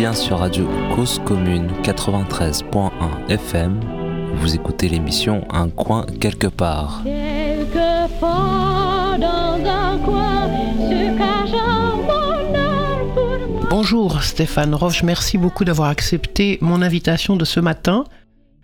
bien sur Radio Cause Commune 93.1 FM. Vous écoutez l'émission Un coin quelque part. Bonjour Stéphane Roche, merci beaucoup d'avoir accepté mon invitation de ce matin.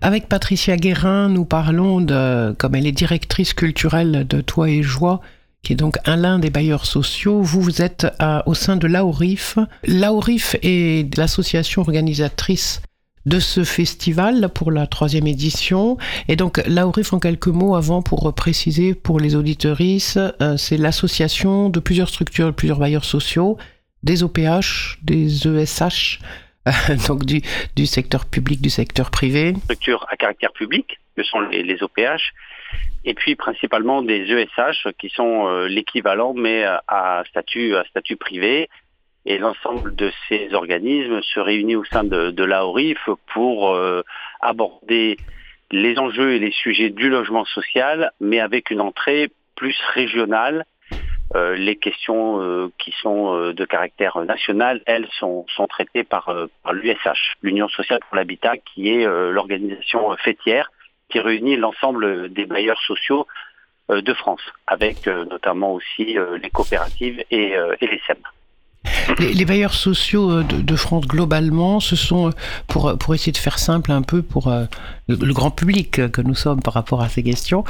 Avec Patricia Guérin, nous parlons de, comme elle est directrice culturelle de Toi et Joie, qui est donc un l'un des bailleurs sociaux. Vous, vous êtes au sein de l'AORIF. L'AORIF est l'association organisatrice de ce festival pour la troisième édition. Et donc, l'AORIF, en quelques mots, avant, pour préciser pour les auditorices, euh, c'est l'association de plusieurs structures, plusieurs bailleurs sociaux, des OPH, des ESH, donc du, secteur public, du secteur privé. Structures à caractère public, que sont les OPH, et puis principalement des ESH qui sont euh, l'équivalent mais à statut, à statut privé. Et l'ensemble de ces organismes se réunit au sein de, de l'AORIF pour euh, aborder les enjeux et les sujets du logement social, mais avec une entrée plus régionale. Euh, les questions euh, qui sont euh, de caractère national, elles sont, sont traitées par, par l'USH, l'Union sociale pour l'habitat, qui est l'organisation fêtière qui réunit l'ensemble des bailleurs sociaux euh, de France, avec euh, notamment aussi euh, les coopératives et, et les SEM. Les, bailleurs sociaux de, France globalement, ce sont, pour, pour essayer de faire simple un peu pour le, grand public que nous sommes par rapport à ces questions,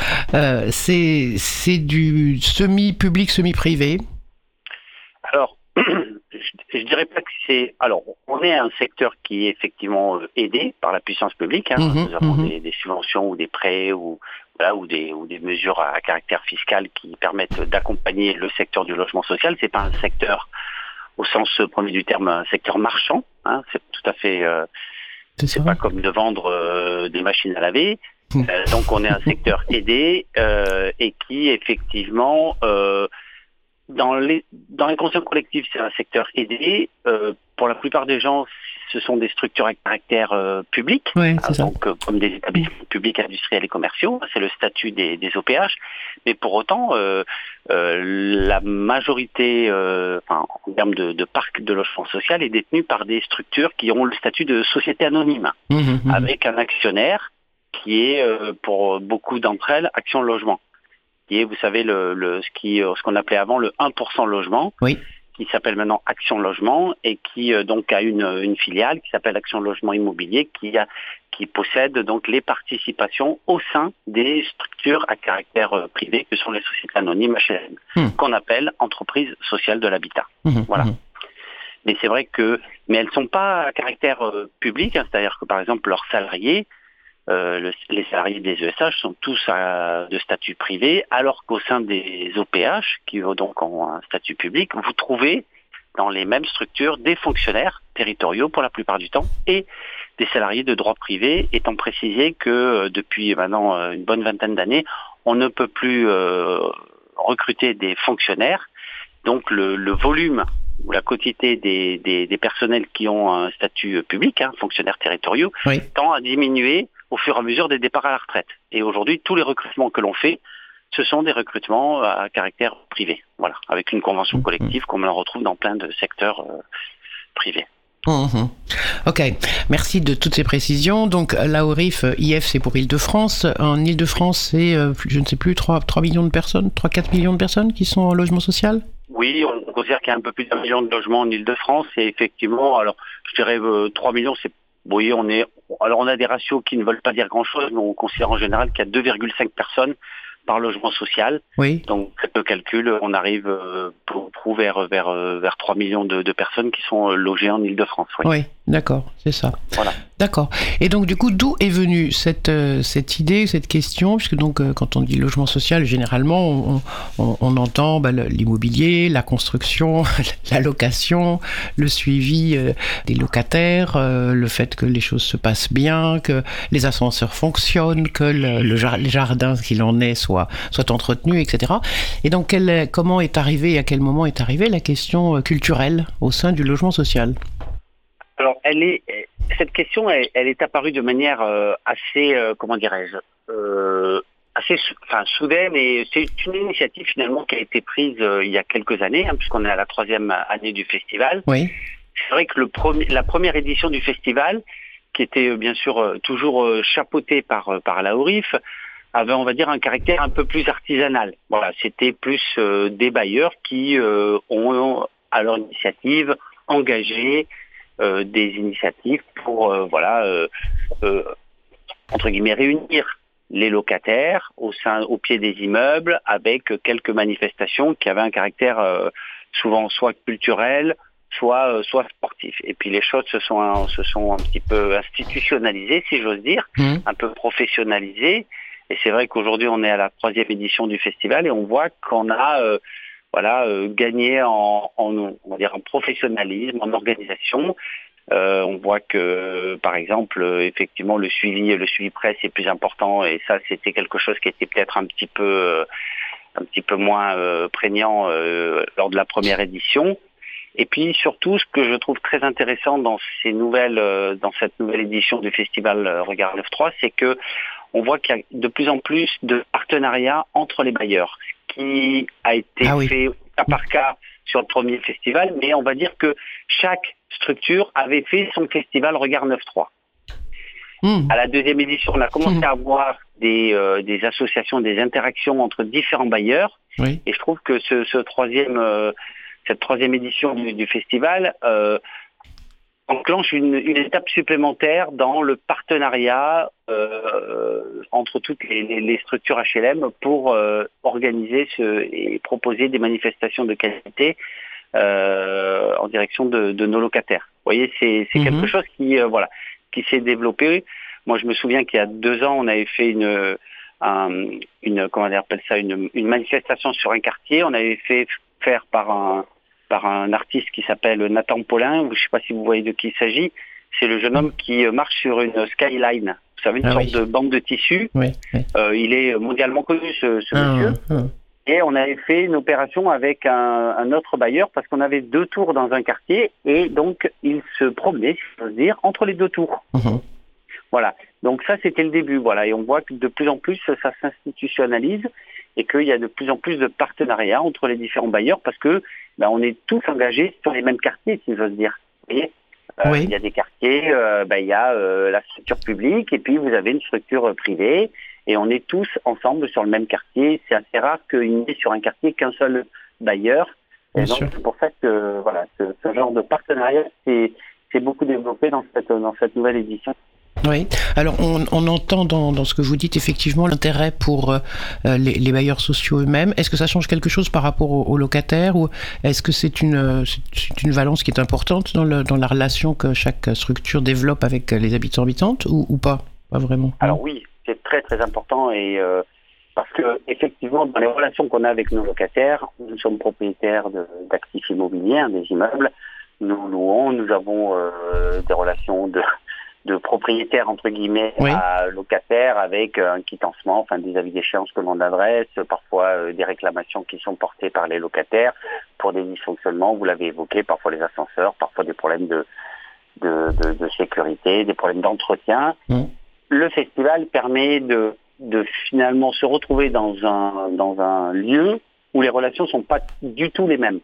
c'est du semi-public, semi-privé? Alors, je, dirais pas que c'est. Alors, on est un secteur qui est effectivement euh, aidé par la puissance publique. Hein. Mhm, Nous avons mhm. des, subventions ou des prêts ou voilà, ou des ou des mesures à caractère fiscal qui permettent d'accompagner le secteur du logement social. C'est pas un secteur au sens premier du terme, un secteur marchand. Hein. C'est tout à fait. Euh, c'est pas comme de vendre euh, des machines à laver. Hmm. donc on est un secteur aidé et qui effectivement dans les dans les consciences collectives, c'est un secteur aidé. Euh, pour la plupart des gens, ce sont des structures à caractère euh, public, oui, hein, donc euh, comme des établissements publics industriels et commerciaux. C'est le statut des, des, OPH. Mais pour autant, euh, euh, la majorité, enfin, en termes de, de, parc de logement social, est détenue par des structures qui ont le statut de société anonyme, mmh, mmh, mmh. avec un actionnaire qui est, pour beaucoup d'entre elles, Action Logement qui est, vous savez, le, le ce qui, ce qu'on appelait avant le 1% logement, oui. qui s'appelle maintenant Action Logement et qui euh, donc a une, une filiale qui s'appelle Action Logement Immobilier, qui a qui possède donc les participations au sein des structures à caractère euh, privé que sont les sociétés anonymes HLM, hmm. qu'on appelle entreprises sociales de l'habitat. Hmm, voilà. Hmm. Mais c'est vrai que, mais elles sont pas à caractère euh, public, hein, c'est-à-dire que par exemple leurs salariés euh, les salariés des ESH sont tous de statut privé, alors qu'au sein des OPH, qui donc ont un statut public, vous trouvez dans les mêmes structures des fonctionnaires territoriaux pour la plupart du temps et des salariés de droit privé, étant précisé que euh, depuis maintenant euh, une bonne vingtaine d'années, on ne peut plus recruter des fonctionnaires. Donc le, volume ou la quantité des, des, personnels qui ont un statut public, hein, fonctionnaires territoriaux, tend à diminuer au fur et à mesure des départs à la retraite. Et aujourd'hui, tous les recrutements que l'on fait, ce sont des recrutements à caractère privé, voilà, avec une convention mmh, collective mmh. comme on en retrouve dans plein de secteurs euh, privés. Mmh, ok, merci de toutes ces précisions. Donc l'AORIF, IF, c'est pour Île-de-France. En Île-de-France, c'est, euh, je ne sais plus, 3, 3 millions de personnes, 3-4 millions de personnes qui sont en logement social? Oui, on considère qu'il y a un peu plus d'un million de logements en Île-de-France. Et effectivement, alors je dirais 3 euh, millions, c'est oui, on est. Alors on a des ratios qui ne veulent pas dire grand-chose, mais on considère en général qu'il y a 2,5 personnes par logement social. Oui. Donc, le calcul, on arrive euh, pour, pour vers, vers, euh, vers 3 millions de, de, personnes qui sont euh, logées en Ile-de-France. Oui, oui d'accord, c'est ça. Voilà. D'accord. Et donc, du coup, d'où est venue cette, cette idée, cette question? Puisque donc, quand on dit logement social, généralement, on, on, on entend bah, l'immobilier, la construction, la location, le suivi des locataires, le fait que les choses se passent bien, que les ascenseurs fonctionnent, que le, le les jardins qu'il en est soient soit, entretenu, etc. Et donc, comment est arrivée, à quel moment est arrivée la question euh, culturelle au sein du logement social? Alors, elle est, cette question, elle, est apparue de manière euh, assez, euh, comment dirais-je, assez enfin, soudaine et c'est une initiative finalement qui a été prise il y a quelques années, hein, puisqu'on est à la troisième année du festival. Oui. c'est vrai que le premier, la première édition du festival, qui était bien sûr toujours chapeautée par, par la ORIF, avait, on va dire, un caractère un peu plus artisanal. Voilà, c'était plus des bailleurs qui ont, à leur initiative, engagé des initiatives pour, voilà, entre guillemets, réunir les locataires au sein, au pied des immeubles, avec quelques manifestations qui avaient un caractère euh, souvent soit culturel, soit euh, soit sportif. Et puis les choses se sont se sont un petit peu institutionnalisées, si j'ose dire, mmh. un peu professionnalisées. Et c'est vrai qu'aujourd'hui on est à la troisième édition du festival et on voit qu'on a euh, voilà gagné en, en, on va dire en professionnalisme, en organisation. Euh, on voit que, par exemple, effectivement, le suivi, le suivi presse est plus important et ça, c'était quelque chose qui était peut-être un petit peu, un petit peu moins euh, prégnant euh, lors de la première édition. Et puis surtout, ce que je trouve très intéressant dans ces nouvelles, dans cette nouvelle édition du festival Regard 9.3, c'est que on voit qu'il y a de plus en plus de partenariats entre les bailleurs, qui a été ah fait cas par cas sur le premier festival, mais on va dire que chaque structure avait fait son festival Regard 9.3. Hmm. À la deuxième édition, on a commencé hmm. à avoir des, euh, des, associations, des interactions entre différents bailleurs. Et je trouve que ce, troisième, euh, cette troisième édition du, festival euh, enclenche une, étape supplémentaire dans le partenariat entre toutes les, structures HLM pour organiser ce, et proposer des manifestations de qualité euh, en direction de, nos locataires. Vous voyez, c'est quelque mhm. chose qui euh, voilà qui s'est développé. Moi, je me souviens qu'il y a deux ans, on avait fait une une comment on appelle ça une, manifestation sur un quartier. On avait fait faire par un par un artiste qui s'appelle Nathan Paulin. Je ne sais pas si vous voyez de qui il s'agit. C'est le jeune homme qui marche sur une skyline. Vous savez, une ah sorte de bande de tissu. Euh, il est mondialement connu, ce, ah, monsieur. Ah. Et on avait fait une opération avec un, autre bailleur parce qu'on avait deux tours dans un quartier et donc il se promenait, si je peux dire, entre les deux tours. Mhm. Voilà. Donc ça, c'était le début. Voilà. Et on voit que de plus en plus, ça s'institutionnalise et qu'il y a de plus en plus de partenariats entre les différents bailleurs parce que ben, on est tous engagés sur les mêmes quartiers, si j'ose dire. Vous voyez euh, Il y a des quartiers, euh, ben, il y a euh, la structure publique et puis vous avez une structure privée et on est tous ensemble sur le même quartier. C'est assez rare qu'il n'y ait sur un quartier qu'un seul bailleur. Et donc c'est pour ça que voilà, ce, genre de partenariat s'est beaucoup développé dans cette, dans cette nouvelle édition. Oui, alors on, entend dans, ce que vous dites effectivement l'intérêt pour euh, les, bailleurs sociaux eux-mêmes. Est-ce que ça change quelque chose par rapport aux, locataires ou est-ce que c'est une, une valence qui est importante dans, le, dans la relation que chaque structure développe avec les habitants habitantes ou, pas? Pas vraiment. Alors oui, c'est très très important et euh, parce que effectivement dans les relations qu'on a avec nos locataires, nous sommes propriétaires d'actifs immobiliers, hein, des immeubles, nous louons, nous avons euh, des relations de, de propriétaires entre guillemets à locataires avec un quittancement, enfin des avis d'échéance que l'on adresse, parfois euh, des réclamations qui sont portées par les locataires pour des dysfonctionnements, vous l'avez évoqué, parfois les ascenseurs, parfois des problèmes de, de, de, sécurité, des problèmes d'entretien. Mmh le festival permet de, de finalement se retrouver dans un, dans un lieu où les relations sont pas du tout les mêmes.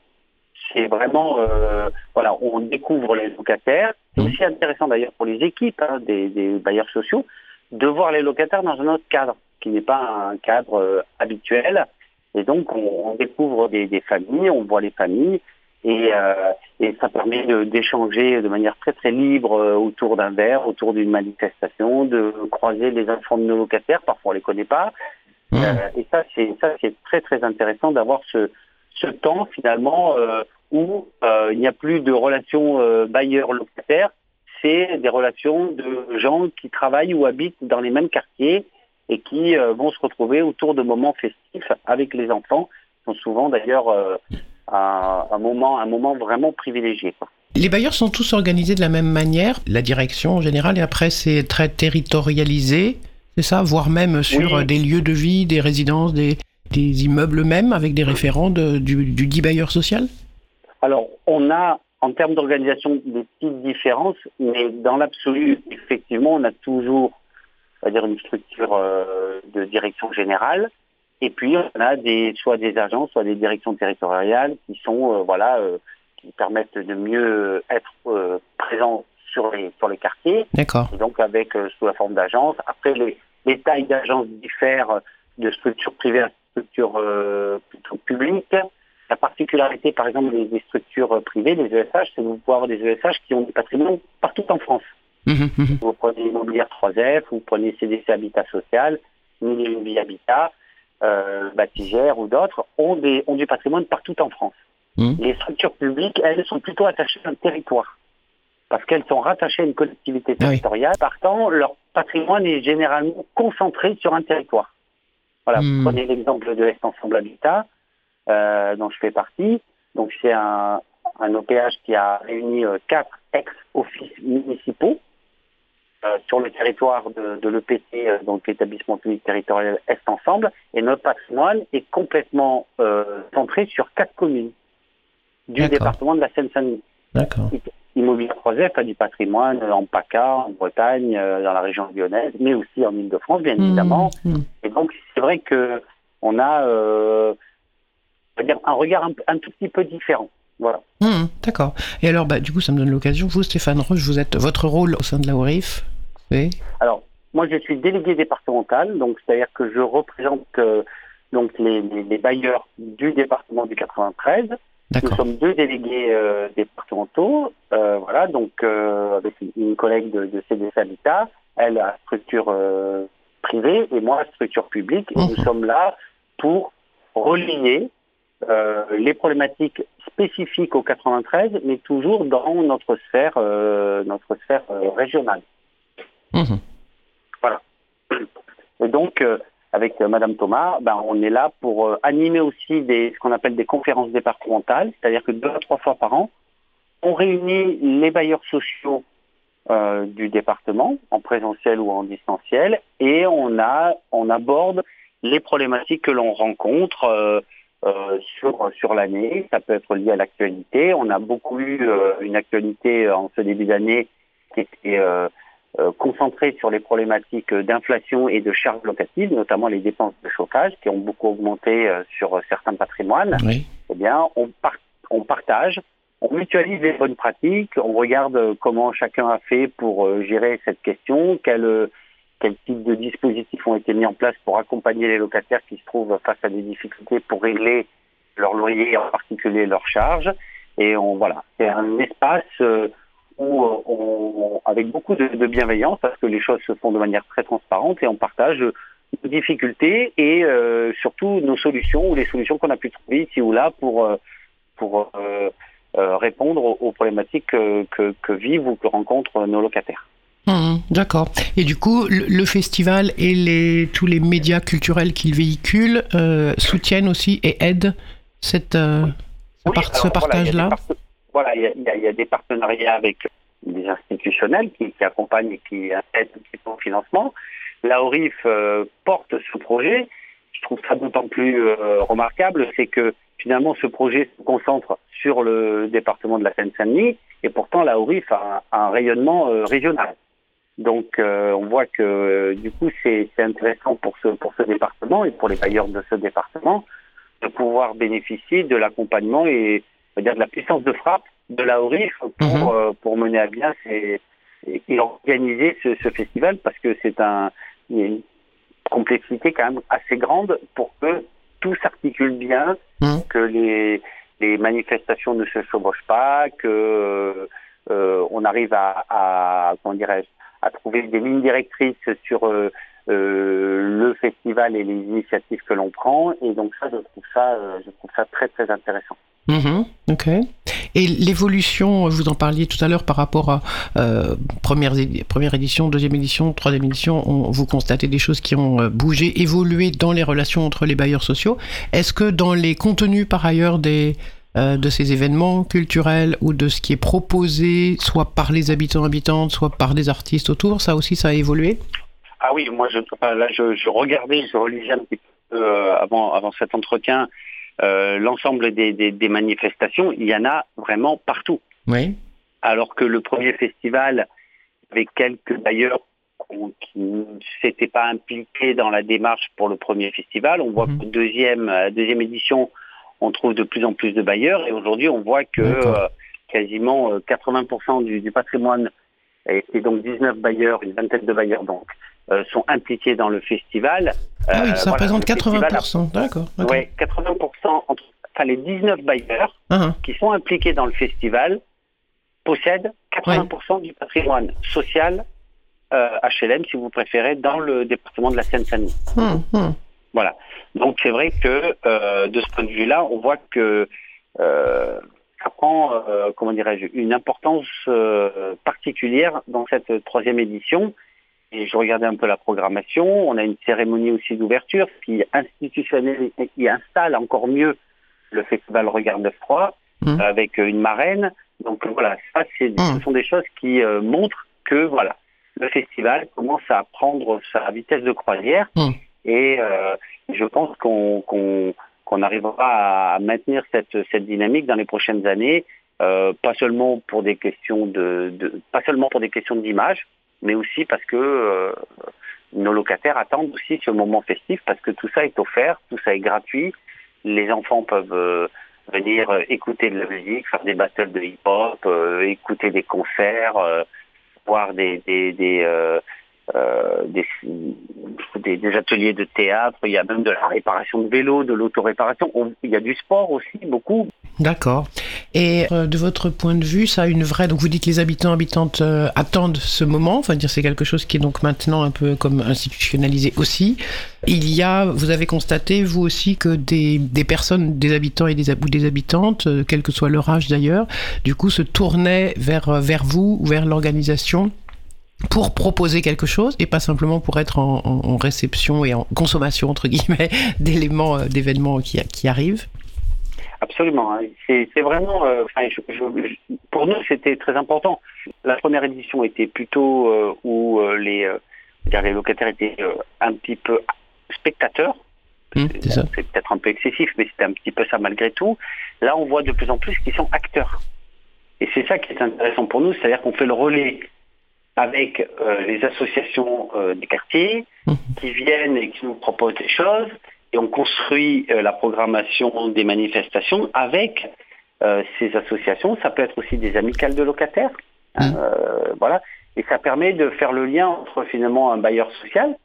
C'est vraiment, euh, voilà, on découvre les locataires. C'est aussi intéressant d'ailleurs pour les équipes hein, des, des, bailleurs sociaux de voir les locataires dans un autre cadre, qui n'est pas un cadre euh, habituel. Et donc, on, on découvre des, des, familles, on voit les familles, et, euh, et ça permet d'échanger de, manière très très libre euh, autour d'un verre, autour d'une manifestation, de croiser les enfants de nos locataires, parfois on les connaît pas. Mmh. Euh, et ça c'est ça c'est très très intéressant d'avoir ce, ce temps finalement euh, où euh, il n'y a plus de relations euh, bailleur-locataire, c'est des relations de gens qui travaillent ou habitent dans les mêmes quartiers et qui vont se retrouver autour de moments festifs avec les enfants, qui sont souvent d'ailleurs un, moment, un moment vraiment privilégié. Les bailleurs sont tous organisés de la même manière, la direction en général, et après c'est très territorialisé, c'est ça, voire même sur des lieux de vie, des résidences, des, des immeubles même, avec des référents du, du dit bailleur social? Alors, on a en termes d'organisation des petites différences, mais dans l'absolu, effectivement, on a toujours, on va dire, une structure euh, de direction générale et puis on a des soit des agents, soit des directions territoriales qui sont euh, voilà euh, qui permettent de mieux être présents sur les, sur les quartiers. D'accord. donc avec sous la forme d'agence. Après, les, les tailles d'agences diffèrent de structures privées à structures plutôt publiques. La particularité, par exemple, des, structures privées, des ESH, c'est que vous pouvez avoir des ESH qui ont des patrimoines partout en France. Mmh, mmh, mmh. Vous prenez Immobilière 3F, vous prenez CDC Habitat Social, Vie Habitat, euh, Batigère ou d'autres, ont, des, ont du patrimoine partout en France. Les structures publiques, elles, sont plutôt attachées à un territoire. Parce qu'elles sont rattachées à une collectivité ah territoriale. Partant, leur patrimoine est généralement concentré sur un territoire. Voilà, vous prenez l'exemple de l'Est-Ensemble Habitat, euh, dont je fais partie. Donc c'est un, un OPH qui a réuni euh, quatre ex-offices municipaux euh, sur le territoire de, de l'EPT, donc l'établissement public territorial Est Ensemble, et notre patrimoine est complètement centré sur quatre communes du département de la Seine-Saint-Denis. D'accord. Immobilier 3F a du patrimoine en PACA, en Bretagne, dans la région lyonnaise, mais aussi en Ile-de-France, bien mmh, évidemment. Mmh. Donc, c'est vrai que on a euh, dire un regard un, un, tout petit peu différent. Voilà. Mmh, D'accord. Et alors, bah, du coup, ça me donne l'occasion. Vous, Stéphane Roche, vous êtes votre rôle au sein de la ORIF alors, moi, je suis délégué départemental, donc c'est-à-dire que je représente euh, donc les, bailleurs du département du 93. Nous sommes deux délégués euh, départementaux, euh, voilà, donc avec une collègue de, CDC Habitat, elle a structure privée et moi structure publique, et nous mhm. sommes là pour relier les problématiques spécifiques au 93, mais toujours dans notre sphère, notre sphère régionale. Mhm. Voilà. Et donc, euh, avec euh, Madame Thomas, ben, on est là pour euh, animer aussi des, ce qu'on appelle des conférences départementales, c'est-à-dire que deux à trois fois par an, on réunit les bailleurs sociaux du département, en présentiel ou en distanciel, et on, a, on aborde les problématiques que l'on rencontre sur, sur l'année. Ça peut être lié à l'actualité. On a beaucoup eu une actualité en ce début d'année qui était euh, concentré sur les problématiques d'inflation et de charges locatives, notamment les dépenses de chauffage qui ont beaucoup augmenté euh, sur certains patrimoines, eh bien, on, on partage, on mutualise les bonnes pratiques, on regarde comment chacun a fait pour euh, gérer cette question, quel, quel type de dispositifs ont été mis en place pour accompagner les locataires qui se trouvent face à des difficultés pour régler leur loyer, en particulier leurs charges. Et on voilà, c'est un espace où euh, on, avec beaucoup de, bienveillance, parce que les choses se font de manière très transparente et on partage nos difficultés et euh, surtout nos solutions ou les solutions qu'on a pu trouver ici ou là pour, euh, pour répondre aux, problématiques que, que, vivent ou que rencontrent nos locataires. Mmh, d'accord. Et du coup, le, festival et les, tous les médias culturels qu'il véhicule soutiennent aussi et aident cette, ce, partage-là voilà, il y, a des partenariats avec des institutionnels qui, accompagnent et qui aident au financement. La ORIF euh, porte ce projet. Je trouve ça d'autant plus euh, remarquable, c'est que finalement ce projet se concentre sur le département de la Seine-Saint-Denis et pourtant la ORIF a, un rayonnement euh, régional. Donc on voit que du coup c'est intéressant pour ce, pour ce département et pour les bailleurs de ce département de pouvoir bénéficier de l'accompagnement et dire de la puissance de frappe de la ORIF pour, mhm. euh, pour mener à bien et, organiser ce, festival parce que c'est un, une complexité quand même assez grande pour que tout s'articule bien, mhm. que les, les manifestations ne se chevauchent pas, que euh, on arrive à, à comment dirais à trouver des lignes directrices sur euh, le festival et les initiatives que l'on prend et donc ça je trouve ça je trouve ça très très intéressant. Mhm, ok. Et l'évolution, vous en parliez tout à l'heure par rapport à euh, première, première édition, deuxième édition, troisième édition, on, vous constatez des choses qui ont euh, bougé, évolué dans les relations entre les bailleurs sociaux. Est-ce que dans les contenus par ailleurs des, euh, de ces événements culturels ou de ce qui est proposé, soit par les habitants habitantes, soit par des artistes autour, ça aussi ça a évolué? Ah oui, moi je, là je, je regardais, je relisais un petit peu euh, avant, avant cet entretien euh, l'ensemble des, manifestations, il y en a vraiment partout. Oui. Alors que le premier festival, avec quelques d'ailleurs qui ne s'étaient pas impliqués dans la démarche pour le premier festival, on voit mhm. que deuxième, deuxième édition, on trouve de plus en plus de bailleurs et aujourd'hui on voit que euh, quasiment 80% du, du, patrimoine et, donc 19 bailleurs, une vingtaine de bailleurs donc sont impliqués dans le festival. Ah oui, ça représente 80%, d'accord. Oui, 80% entre enfin les 19 bailleurs uh-huh. qui sont impliqués dans le festival possèdent 80% du patrimoine social HLM, si vous préférez, dans le département de la Seine-Saint-Denis. Hum, hum. Voilà. Donc c'est vrai que euh, de ce point de vue-là, on voit que euh, ça prend, euh, comment dirais-je, une importance particulière dans cette troisième édition. Et je regardais un peu la programmation. On a une cérémonie aussi d'ouverture qui institutionnelle et qui installe encore mieux le festival Regard de Froid mmh. avec une marraine. Donc voilà, ça, c'est, mmh. ce sont des choses qui montrent que voilà, le festival commence à prendre sa vitesse de croisière. Mmh. Et euh, je pense qu'on qu'on arrivera à maintenir cette, cette dynamique dans les prochaines années, euh, pas seulement pour des questions de, de pas seulement pour des questions d'image, mais aussi parce que euh, nos locataires attendent aussi ce moment festif parce que tout ça est offert, tout ça est gratuit. Les enfants peuvent euh, venir euh, écouter de la musique, faire des battles de hip-hop, euh, écouter des concerts, voir des, des, des euh, des, ateliers de théâtre, il y a même de la réparation de vélo, de l'autoréparation, il y a du sport aussi, beaucoup. D'accord. Et euh, de votre point de vue, ça a une vraie... Donc vous dites que les habitants, habitantes euh, attendent ce moment, enfin dire c'est quelque chose qui est donc maintenant un peu comme institutionnalisé aussi. Il y a, vous avez constaté vous aussi que des, des personnes, des habitants et des, ou des habitantes, quel que soit leur âge d'ailleurs, du coup se tournaient vers, vers vous ou vers l'organisation pour proposer quelque chose et pas simplement pour être en, réception et en consommation entre guillemets d'éléments, euh, d'événements qui, qui arrivent. Absolument. Hein. C'est, vraiment, euh, pour nous, c'était très important. La première édition était plutôt euh, où les, les locataires étaient un petit peu spectateurs. Mmh, c'est, c'est peut-être un peu excessif, mais c'était un petit peu ça malgré tout. Là, on voit de plus en plus qu'ils sont acteurs. Et c'est ça qui est intéressant pour nous, c'est-à-dire qu'on fait le relais avec euh, les associations euh, des quartiers mmh. qui viennent et qui nous proposent des choses et on construit euh, la programmation des manifestations avec ces associations. Ça peut être aussi des amicales de locataires. Hein, mmh. voilà. Et ça permet de faire le lien entre finalement un bailleur social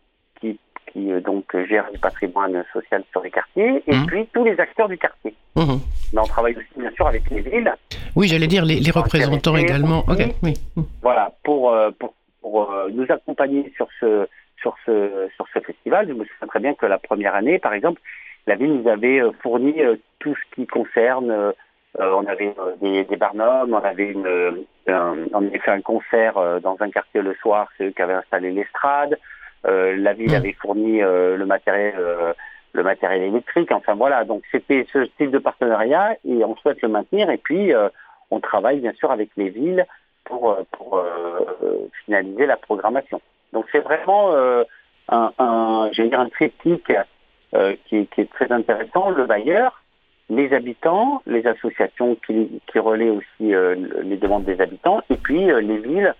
qui, qui donc gère du patrimoine social sur les quartiers et mmh. puis tous les acteurs du quartier. Mais on travaille aussi bien sûr avec les villes oui, j'allais dire les, représentants également. oui. Voilà, pour, euh, pour, pour, euh, nous accompagner sur ce, sur, ce, sur ce festival. Je me souviens très bien que la première année, par exemple, la ville nous avait euh, fourni tout ce qui concerne. on avait des, des barnums, on avait une, on avait fait un concert dans un quartier le soir, c'est eux qui avaient installé l'estrade. La ville mmh. avait fourni le matériel le matériel électrique. Enfin voilà, donc c'était ce type de partenariat et on souhaite le maintenir. Et puis on travaille bien sûr avec les villes pour, euh, pour euh, finaliser la programmation. Donc c'est vraiment euh, un, un, dire un triptyque qui, qui, est très intéressant. Le bailleur, les habitants, les associations qui, qui relaient aussi les demandes des habitants, et puis les villes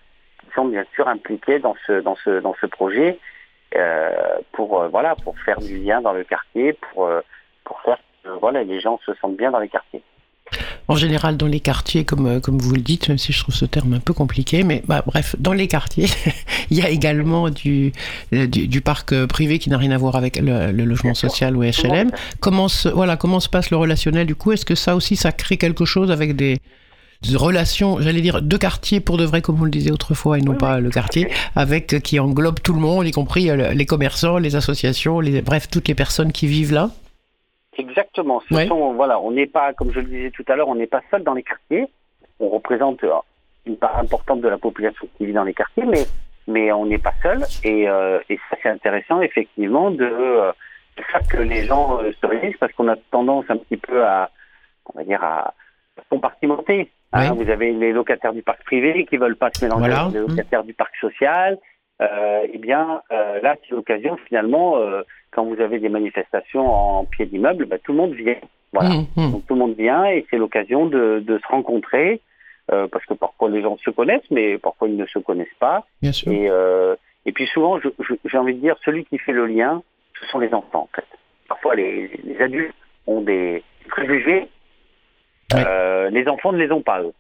sont bien sûr impliquées dans ce dans ce dans ce projet pour voilà pour faire du lien dans le quartier, pour pour faire que voilà les gens se sentent bien dans les quartiers. En général dans les quartiers, comme, euh, comme vous le dites, même si je trouve ce terme un peu compliqué, mais bah, bref, dans les quartiers, il y a également du, euh, du, parc euh, privé qui n'a rien à voir avec le, logement social ou HLM. Comment se, voilà, comment se passe le relationnel du coup? Est-ce que ça aussi, ça crée quelque chose avec des, relations, j'allais dire, de quartiers pour de vrai, comme vous le disiez autrefois, et non pas le quartier, avec qui englobe tout le monde, y compris les commerçants, les associations, les, bref, toutes les personnes qui vivent là Exactement. Ce sont, voilà, on n'est pas, comme je le disais tout à l'heure, on n'est pas seul dans les quartiers. On représente euh, une part importante de la population qui vit dans les quartiers, mais mais on n'est pas seul. Et, euh, et ça, c'est intéressant, effectivement, de, euh, faire que les gens se réunissent, parce qu'on a tendance un petit peu à, on va dire, à compartimenter. Hein. Vous avez les locataires du parc privé qui veulent pas se mélanger avec les locataires du parc social. Euh, eh bien, là, c'est l'occasion, finalement, quand vous avez des manifestations en pied d'immeuble, bah, tout le monde vient. Voilà. Mmh, mmh. Donc tout le monde vient et c'est l'occasion de, de, se rencontrer euh, parce que parfois les gens se connaissent, mais parfois ils ne se connaissent pas. Bien sûr. Et, euh, et puis souvent, j'ai envie de dire, celui qui fait le lien, ce sont les enfants en fait. Parfois les, les adultes ont des, préjugés. Les enfants ne les ont pas, eux.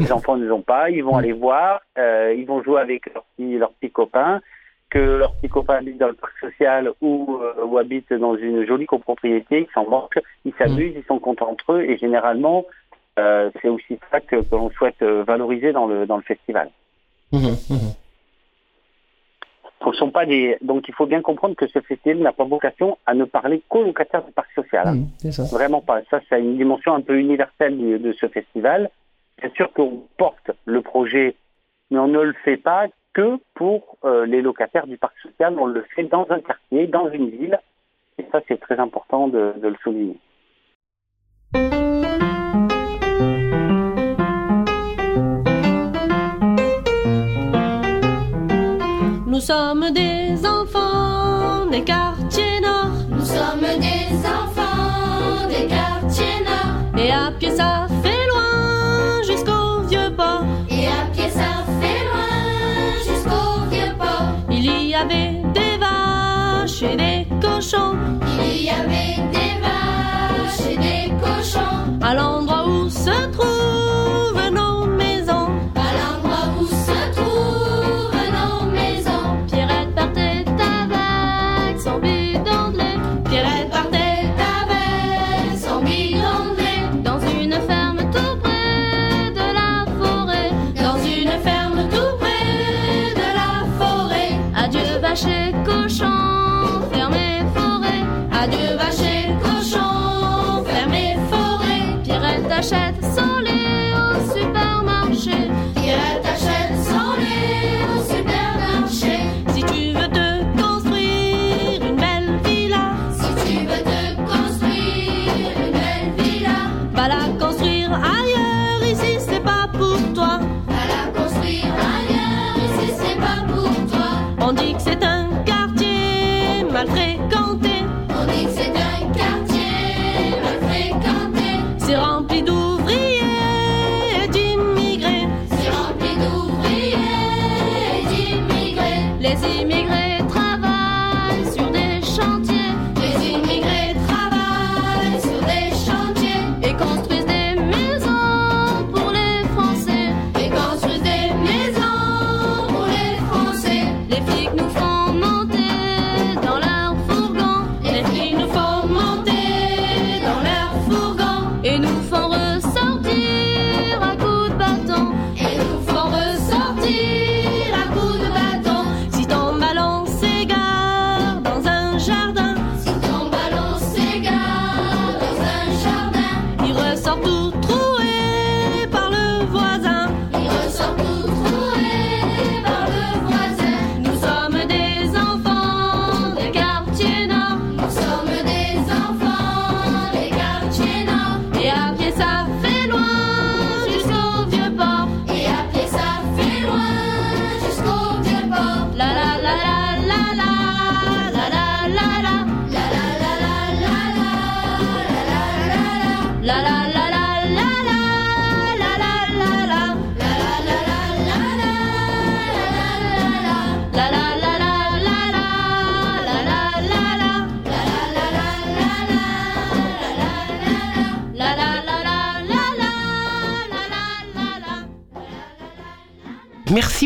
les enfants ne les ont pas. Ils vont aller voir, ils vont jouer avec leurs petits, leurs petits copains que leurs petits copains habitent dans le parc social ou, ou habitent dans une jolie copropriété, ils s'en moquent, ils s'amusent, ils sont contents entre eux et généralement euh, c'est aussi ça que, l'on souhaite euh, valoriser dans le, dans le festival. Mmh, mmh. Ce sont pas des... Donc il faut bien comprendre que ce festival n'a pas vocation à ne parler qu'aux locataires du parc social. Hein. Mmh, Vraiment pas. Ça, c'est une dimension un peu universelle de, ce festival. Bien sûr qu'on porte le projet, mais on ne le fait pas que pour euh, les locataires du parc social. On le fait dans un quartier, dans une ville. Et ça, c'est très important de, de le souligner. Nous sommes des enfants des quartiers nord. Nous sommes des enfants des quartiers nord. Et à pied ça fait loin jusqu'au vieux port. Et à pied ça fait loin jusqu'au vieux port. Il y avait des vaches et des cochons. Il y avait des vaches et des cochons. À l'endroit où se trouve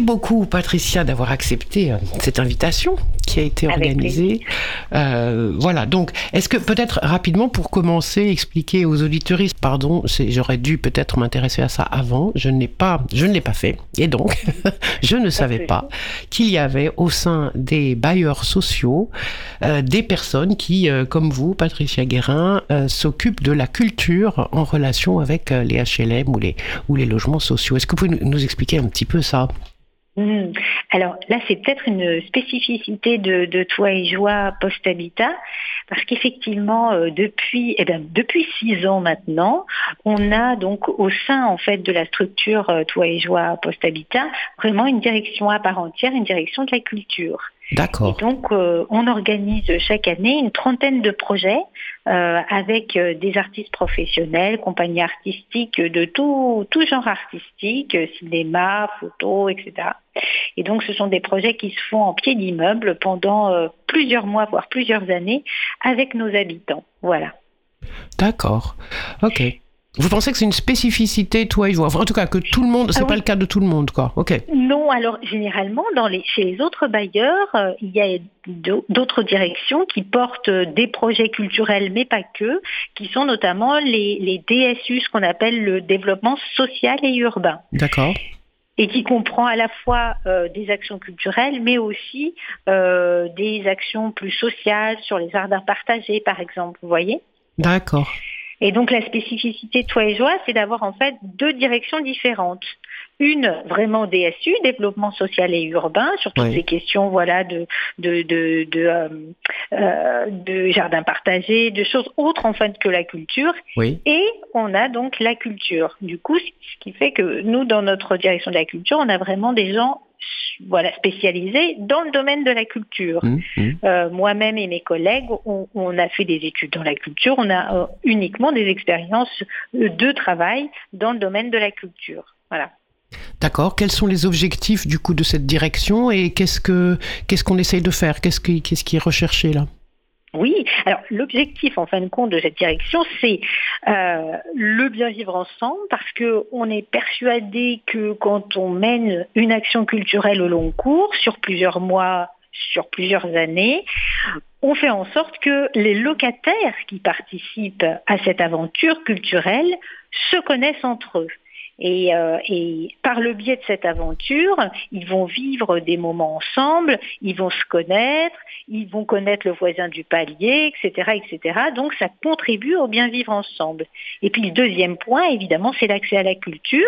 beaucoup, Patricia, d'avoir accepté euh, cette invitation qui a été organisée. Euh, voilà, donc, est-ce que peut-être rapidement, pour commencer, expliquer aux auditeuristes, pardon, j'aurais dû peut-être m'intéresser à ça avant, je ne l'ai pas, je ne l'ai pas fait, et donc, je ne savais pas qu'il y avait au sein des bailleurs sociaux euh, des personnes qui, comme vous, Patricia Guérin, s'occupent de la culture en relation avec les HLM ou les, ou les logements sociaux. Est-ce que vous pouvez nous expliquer un petit peu ça? Hmm. Alors là, c'est peut-être une spécificité de, de Toi et Joie Post-Habitat, parce qu'effectivement, euh, depuis, eh bien, depuis six ans maintenant, on a donc au sein en fait de la structure euh, Toi et Joie Post-Habitat vraiment une direction à part entière, une direction de la culture. D'accord. Et donc, euh, on organise chaque année une trentaine de projets euh, avec euh, des artistes professionnels, compagnies artistiques de tout, tout genre artistique, cinéma, photo, etc. Et donc, ce sont des projets qui se font en pied d'immeuble pendant plusieurs mois, voire plusieurs années, avec nos habitants. Voilà. D'accord. Ok. Vous pensez que c'est une spécificité, toi et joie En tout cas, que tout le monde, c'est Ah pas oui. le cas de tout le monde, quoi. Ok. Non, alors généralement, dans les, chez les autres bailleurs, euh, il y a d'au- d'autres directions qui portent euh, des projets culturels, mais pas que, qui sont notamment les, les DSU, ce qu'on appelle le développement social et urbain, D'accord. et qui comprend à la fois euh, des actions culturelles, mais aussi euh, des actions plus sociales sur les jardins partagés, par exemple, vous voyez? D'accord. Et donc la spécificité de Toi et Joie, c'est d'avoir en fait deux directions différentes. Une vraiment DSU, développement social et urbain, sur toutes Oui. ces questions voilà de de de de, euh, euh, de jardins partagés, de choses autres en fait que la culture. Oui. Et on a donc la culture. Du coup, ce qui fait que nous, dans notre direction de la culture, on a vraiment des gens voilà spécialisés dans le domaine de la culture. Hum, hum. Euh, moi-même et mes collègues, on, on a fait des études dans la culture, on a euh, uniquement des expériences de travail dans le domaine de la culture. Voilà. D'accord. Quels sont les objectifs du coup de cette direction et qu'est-ce que qu'est-ce qu'on essaye de faire? Qu'est-ce qui qu'est-ce qui est recherché là? Oui, alors l'objectif en fin de compte de cette direction, c'est euh, le bien vivre ensemble parce que on est persuadé que quand on mène une action culturelle au long cours, sur plusieurs mois, sur plusieurs années, on fait en sorte que les locataires qui participent à cette aventure culturelle se connaissent entre eux. Et, euh, et, par le biais de cette aventure, ils vont vivre des moments ensemble, ils vont se connaître, ils vont connaître le voisin du palier, etc., etc. Donc ça contribue au bien vivre ensemble. Et puis le deuxième point, évidemment, c'est l'accès à la culture.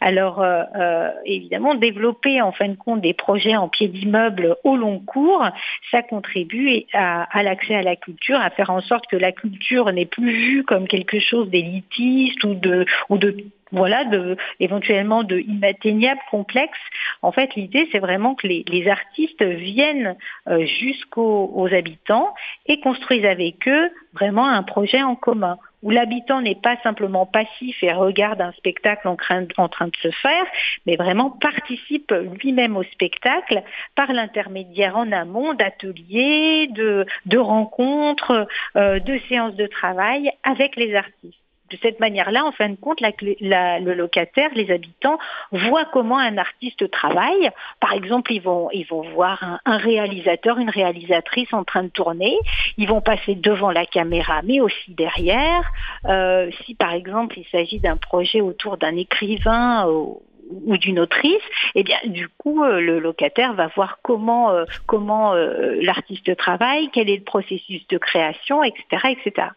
Alors euh, euh, évidemment, développer en fin de compte des projets en pied d'immeuble au long cours, ça contribue à, à l'accès à la culture, à faire en sorte que la culture n'est plus vue comme quelque chose d'élitiste ou de, ou de voilà, de, éventuellement de inatteignable, complexe. En fait, l'idée, c'est vraiment que les, artistes viennent euh, jusqu'aux aux habitants et construisent avec eux vraiment un projet en commun où l'habitant n'est pas simplement passif et regarde un spectacle en train, de se faire, mais vraiment participe lui-même au spectacle par l'intermédiaire en amont d'ateliers, de, de rencontres, euh, de séances de travail avec les artistes de cette manière-là, en fin de compte, le locataire, les habitants voient comment un artiste travaille. Par exemple, ils vont, ils vont voir un, réalisateur, une réalisatrice en train de tourner. Ils vont passer devant la caméra, mais aussi derrière. Euh, si par exemple il s'agit d'un projet autour d'un écrivain ou d'une autrice, eh bien du coup euh, le locataire va voir comment euh, comment euh, l'artiste travaille, quel est le processus de création, etc., etc.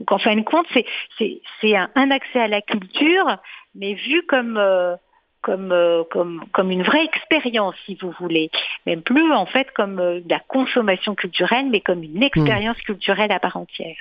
Donc en fin de compte, c'est c'est c'est un, un, accès à la culture, mais vu comme euh, comme, comme, comme une vraie expérience, si vous voulez. Même plus, en fait, comme de la consommation culturelle, mais comme une expérience mmh. culturelle à part entière.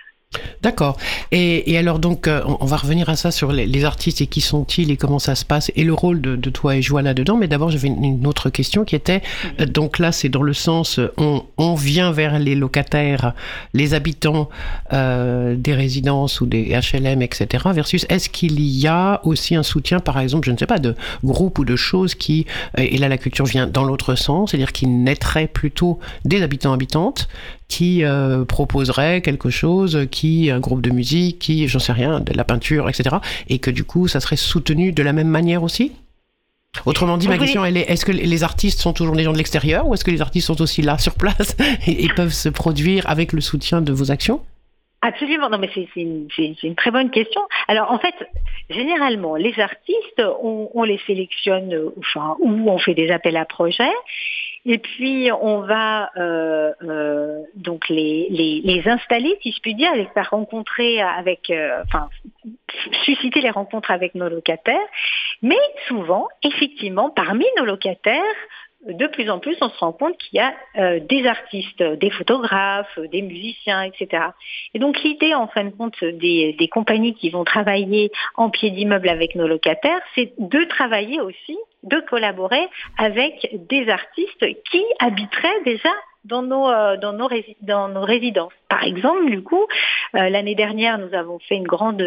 D'accord. Et, alors donc, euh, on, va revenir à ça sur les, artistes et qui sont-ils et comment ça se passe et le rôle de, toi et Joie là-dedans. Mais d'abord, j'avais une, autre question qui était, euh, donc là, c'est dans le sens, on, on, vient vers les locataires, les habitants euh, des résidences ou des HLM, etc. Versus, est-ce qu'il y a aussi un soutien, par exemple, je ne sais pas, de groupes ou de choses qui, et là, la culture vient dans l'autre sens, c'est-à-dire qui naîtrait plutôt des habitants habitantes qui euh, proposerait quelque chose, qui un groupe de musique, qui j'en sais rien, de la peinture, etc. Et que du coup, ça serait soutenu de la même manière aussi? Autrement dit, ma question, elle est est-ce que les artistes sont toujours des gens de l'extérieur ou est-ce que les artistes sont aussi là sur place et, et peuvent se produire avec le soutien de vos actions? Absolument, non mais c'est une, une, très bonne question. Alors en fait, généralement, les artistes, on, on les sélectionne, enfin, ou on fait des appels à projets, et puis on va euh, euh, donc les, les, les, installer, si je puis dire, les faire rencontrer avec, euh, enfin, susciter les rencontres avec nos locataires. Mais souvent, effectivement, parmi nos locataires, de plus en plus, on se rend compte qu'il y a euh, des artistes, des photographes, des musiciens, etc. Et donc l'idée, en fin de compte, des, compagnies qui vont travailler en pied d'immeuble avec nos locataires, c'est de travailler aussi, de collaborer avec des artistes qui habiteraient déjà dans nos, euh, résidences. Par exemple, du coup, euh, l'année dernière, nous avons fait une grande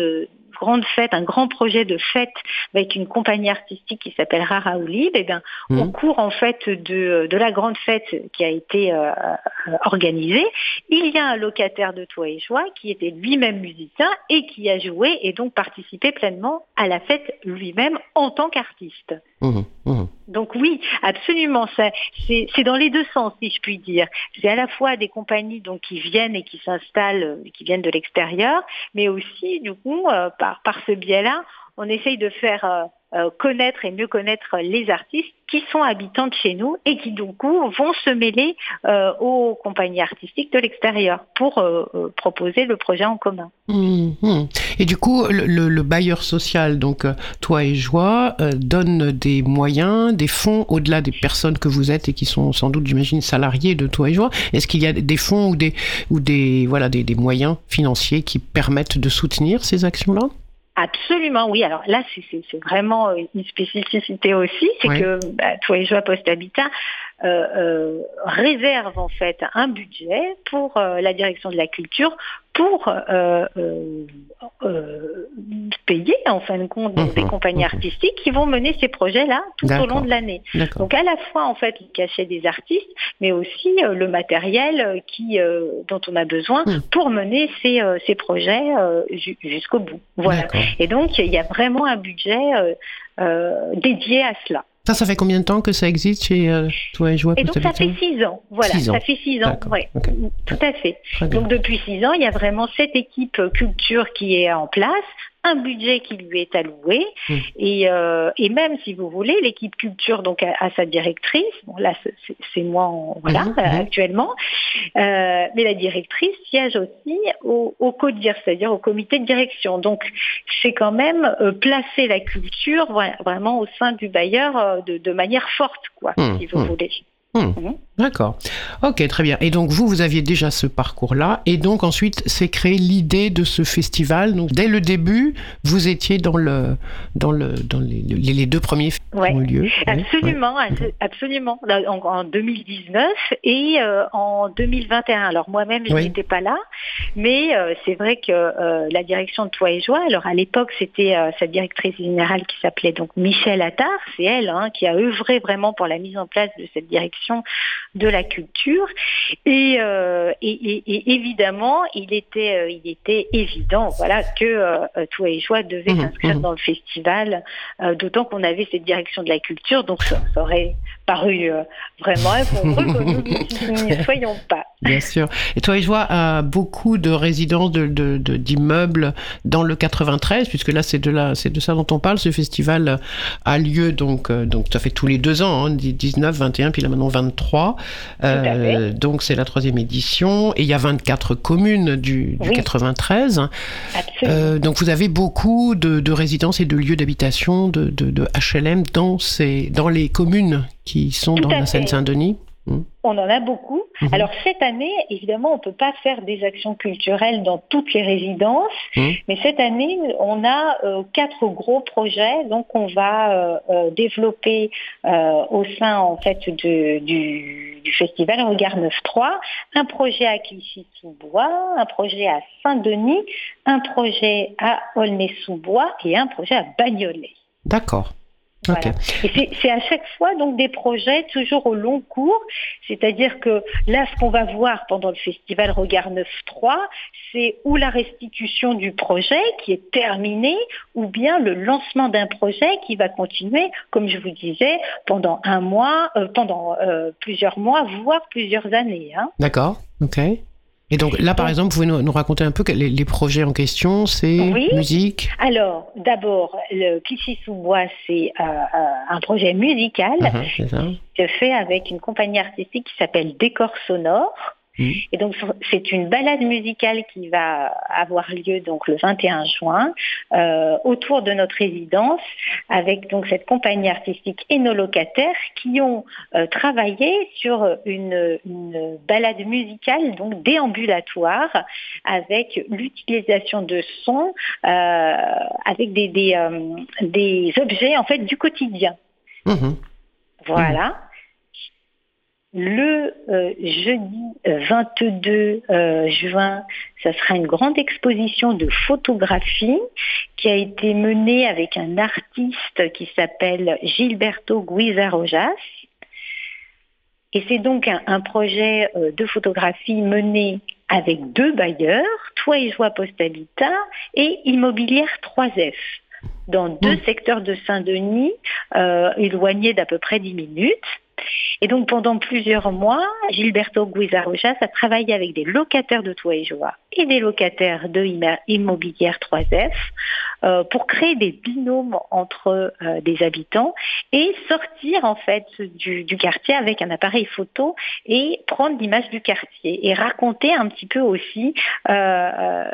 grande fête, un grand projet de fête avec une compagnie artistique qui s'appelle Rara Olib. Et bien, Mhm. au cours en fait de, de la grande fête qui a été euh, euh, organisée, il y a un locataire de Toi et Joie qui était lui-même musicien et qui a joué et donc participé pleinement à la fête lui-même en tant qu'artiste. Mhm, mhm. Donc oui, absolument. C'est dans les deux sens, si je puis dire. C'est à la fois des compagnies donc qui viennent et qui s'installent, euh, qui viennent de l'extérieur, mais aussi du coup euh, par par ce biais-là, on essaye de faire euh, connaître et mieux connaître les artistes qui sont habitants de chez nous et qui du coup vont se mêler euh, aux compagnies artistiques de l'extérieur pour euh, proposer le projet en commun. Mhm. Et du coup, le, le- le bailleur social, donc toi et Joie, donne des moyens, des fonds au-delà des personnes que vous êtes et qui sont sans doute, j'imagine, salariés de toi et Joie. Est-ce qu'il y a des fonds ou des ou des voilà des moyens financiers qui permettent de soutenir ces actions-là? Absolument, oui. Alors là, c'est- vraiment une spécificité aussi, c'est Oui. que bah, Toi et Joie Post Habitat euh, euh, réserve en fait un budget pour euh, la direction de la culture pour euh, euh, euh, payer en fin de compte donc, des Mhm, compagnies mhm. artistiques qui vont mener ces projets-là tout au long de l'année. Donc à la fois en fait le cachet des artistes, mais aussi le matériel qui dont on a besoin Mm. pour mener ces, ces projets ju- jusqu'au bout. Voilà. Et donc il y a vraiment un budget dédié à cela. Ça, ça fait combien de temps que ça existe chez euh, toi et Joie Et donc ça fait six ans. Voilà, Six ans. ça fait six ans. Ouais. Ok. Tout à fait. Donc depuis six ans, il y a vraiment cette équipe euh, culture qui est en place, un budget qui lui est alloué, Mm. et, euh, et même si vous voulez, l'équipe culture donc a, a sa directrice. Bon là, c'est- moi en- voilà Mhm, euh, mhm. actuellement, Euh, mais la directrice siège aussi au, au CODIR, c'est-à-dire au comité de direction. Donc c'est quand même euh, placer la culture voilà, vraiment au sein du bailleur de, de manière forte, quoi, si vous voulez. D'accord. Ok, très bien. Et donc vous, vous aviez déjà ce parcours-là, et donc ensuite c'est créé l'idée de ce festival. Donc dès le début, vous étiez dans le dans le dans les, les- deux premiers qui Ouais. ont eu lieu. Oui, Absolument, absolument. En, en 2019 et euh, en 2021. Alors moi-même, je Oui. n'étais pas là, mais euh, c'est vrai que euh, la direction de Toi et Joie, alors à l'époque, c'était euh, sa directrice générale qui s'appelait donc Michel Attard. C'est elle hein, qui a œuvré vraiment pour la mise en place de cette direction de la culture. Et, euh, et, et- et évidemment, il était, euh, il était évident, voilà, que euh, Toi et Joie devait Mhm, s'inscrire mhm. dans le festival, euh, d'autant qu'on avait cette direction de la culture, donc ça, ça aurait paru euh, vraiment que nous n'y soyons pas. Bien sûr. Et toi et Joie a beaucoup de résidences, de, de- de- d'immeubles dans le 93, puisque là c'est de ça dont on parle. Ce festival a lieu donc euh, donc ça fait tous les deux ans, hein, 19, 21, puis là maintenant 23. Euh, donc c'est la troisième édition et il y a 24 communes du, du Oui. 93. Absolument. Euh, donc vous avez beaucoup de, de résidences et de lieux d'habitation de HLM dans ces dans les communes qui sont Tout dans la. Seine-Saint-Denis. On en a beaucoup. Mhm. Alors cette année, évidemment, on ne peut pas faire des actions culturelles dans toutes les résidences, Mhm. mais cette année, on a euh, quatre gros projets. Donc on va euh, euh, développer euh, au sein en fait de- du, du festival Regard 9.3 un projet à Clichy-sous-Bois, un projet à Saint-Denis, un projet à Aulnay-sous-Bois et un projet à Bagnolet. D'accord. Et c'est à chaque fois donc des projets toujours au long cours, c'est-à-dire que là, ce qu'on va voir pendant le festival Regard 9.3, c'est ou la restitution du projet qui est terminé, ou bien le lancement d'un projet qui va continuer, comme je vous disais, pendant un mois, euh, pendant euh, plusieurs mois, voire plusieurs années. hein. D'accord, ok. Et donc là, par Donc- exemple, vous pouvez nous, nous raconter un peu que les, les projets en question, c'est Oui. musique Alors, d'abord, le Clichy-sous-Bois, c'est euh, euh, un projet musical. Ça. se fait avec une compagnie artistique qui s'appelle Décor Sonore. Mhm. Et donc c'est une balade musicale qui va avoir lieu donc le 21 juin euh, autour de notre résidence avec donc cette compagnie artistique et nos locataires qui ont euh, travaillé sur une, une balade musicale donc déambulatoire avec l'utilisation de sons euh, avec des des, euh, des objets en fait du quotidien. Mhm. Voilà. Le euh, jeudi 22 euh, juin, ça sera une grande exposition de photographie qui a été menée avec un artiste qui s'appelle Gilberto Guizarojas. Et c'est donc un, un projet euh, de photographie mené avec deux bailleurs, Toi et Joie Postabita et Immobilière 3F, dans deux secteurs de Saint-Denis, euh, éloignés d'à peu près 10 minutes. Et donc pendant plusieurs mois, Gilberto Guizarojas a travaillé avec des locataires de Toit et Joie et des locataires de Immobilière 3F euh, pour créer des binômes entre euh, des habitants et sortir en fait du, quartier avec un appareil photo et prendre l'image du quartier et raconter un petit peu aussi euh,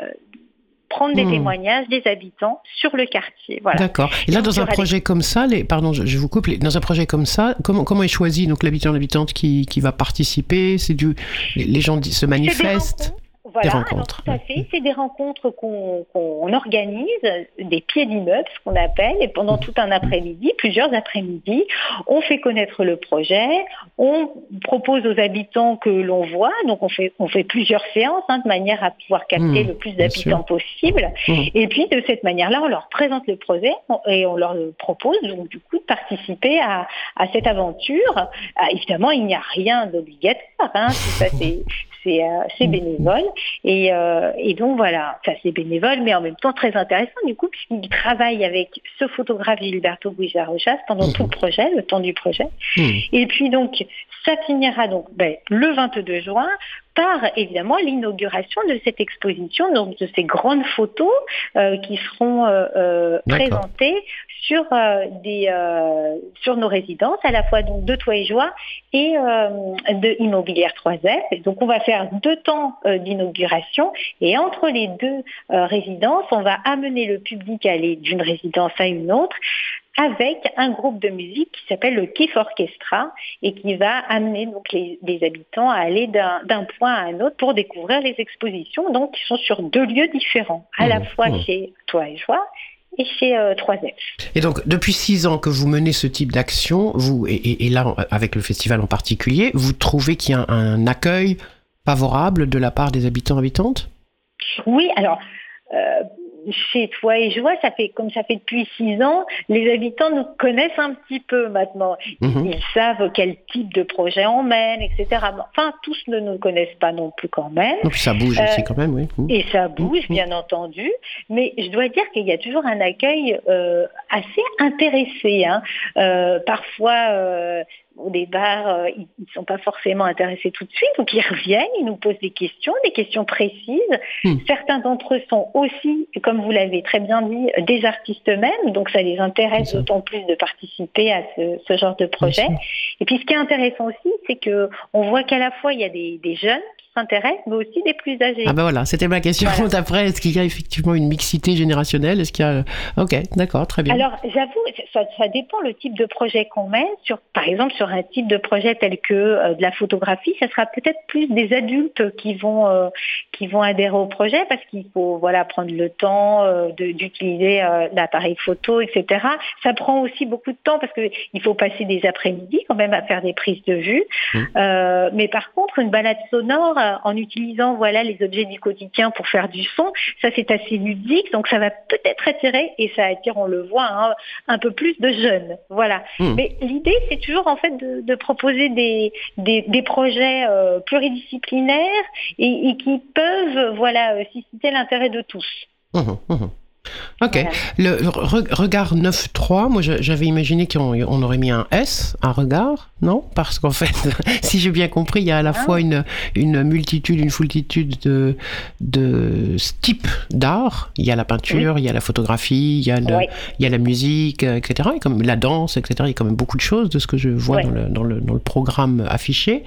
prendre des Hmm. témoignages des habitants sur le quartier. Voilà. D'accord. Et là, dans un des- projet comme ça, les, pardon, je, je vous coupe, les- dans un projet comme ça, comment, comment est choisi donc l'habitant, l'habitante qui, qui va participer? C'est du, les, gens se manifestent? Voilà, Des alors, tout à fait. C'est des rencontres qu'on organise, des pieds d'immeuble, ce qu'on appelle, et pendant tout un après-midi, plusieurs après-midi, on fait connaître le projet, on propose aux habitants que l'on voit, donc on fait, on fait plusieurs séances hein, de manière à pouvoir capter Mmh, le plus d'habitants possible. Mmh. Et puis de cette manière-là, on leur présente le projet et on leur propose donc du coup de participer à, à cette aventure. Ah, évidemment, il n'y a rien d'obligatoire, hein, tout ça c'est c'est euh, c'est bénévole et, euh, et donc voilà, ça c'est bénévole, mais en même temps très intéressant du coup puisqu'il travaille avec ce photographe Gilberto Guizarochas pendant tout le projet, le temps du projet. Hmm. Et puis donc, ça finira donc ben, le 22 juin par évidemment l'inauguration de cette exposition, donc de ces grandes photos euh, qui seront euh, euh, présentées sur euh, des sur nos résidences, à la fois donc de Toit et Joie et de Immobilière 3F. Et donc on va faire deux temps d'inauguration et entre les deux résidences, on va amener le public à aller d'une résidence à une autre avec un groupe de musique qui s'appelle le KIF Orchestra et qui va amener donc les, les habitants à aller d'un point à un autre pour découvrir les expositions, donc qui sont sur deux lieux différents, à la Mmh, fois mmh. chez Toi et Joie et chez euh, 3F. Et donc, depuis six ans que vous menez ce type d'action, vous et, et- et là avec le festival en particulier, vous trouvez qu'il y a un, un accueil favorable de la part des habitants habitantes? Oui, alors euh, chez Toi et Joie, ça fait comme ça fait depuis six ans, les habitants nous connaissent un petit peu maintenant. Mhm. Ils savent quel type de projet on mène, etc. Enfin, tous ne nous connaissent pas non plus quand même. Donc ça bouge Euh, aussi quand même, oui. Hmm. Et ça bouge, Mhm. bien entendu. Mais je dois dire qu'il y a toujours un accueil euh, assez intéressé. hein. Euh, parfois, euh, au départ, euh, ils ne sont pas forcément intéressés tout de suite. Donc, ils reviennent, ils nous posent des questions, des questions précises. Mhm. Certains d'entre eux sont aussi, comme vous l'avez très bien dit, des artistes eux-mêmes. Donc, ça les intéresse d'autant plus de participer à ce, ce genre de projet. Et puis, ce qui est intéressant aussi, c'est que on voit qu'à la fois, il y a des, des jeunes s'intéressent, mais aussi des plus âgés. Ah ben voilà, c'était ma question Voilà. d'après. Est-ce qu'il y a effectivement une mixité générationnelle? Est-ce qu'il y a... Ok, d'accord, très bien. Alors, j'avoue, ça, ça dépend le type de projet qu'on mène. Sur, par exemple, sur un type de projet tel que euh, de la photographie, ça sera peut-être plus des adultes qui vont euh, qui vont adhérer au projet parce qu'il faut voilà prendre le temps euh, d'utiliser l'appareil photo, etc. Ça prend aussi beaucoup de temps parce que il faut passer des après-midi quand même à faire des prises de vue. Euh, mais par contre, une balade sonore en utilisant voilà les objets du quotidien pour faire du son, ça c'est assez ludique, donc ça va peut-être attirer et ça attire, on le voit, hein, un peu plus de jeunes. Voilà. Hmm. Mais l'idée, c'est toujours en fait de, de proposer des, des, des projets euh, pluridisciplinaires et, et qui peuvent voilà euh, susciter l'intérêt de tous. Mhm, mhm. Ok. Voilà. Le re- regard 9.3, moi j'avais imaginé qu'on on aurait mis un S, un regard, non? Parce qu'en fait, si j'ai bien compris, il y a à la Ah. fois une, une multitude, une foultitude de, de types d'art. Il y a la peinture, il y a la photographie, il y a, le- il y a la musique, etc. Et comme la danse, etc. Il y a quand même beaucoup de choses de ce que je vois dans, le, dans, le, dans le programme affiché.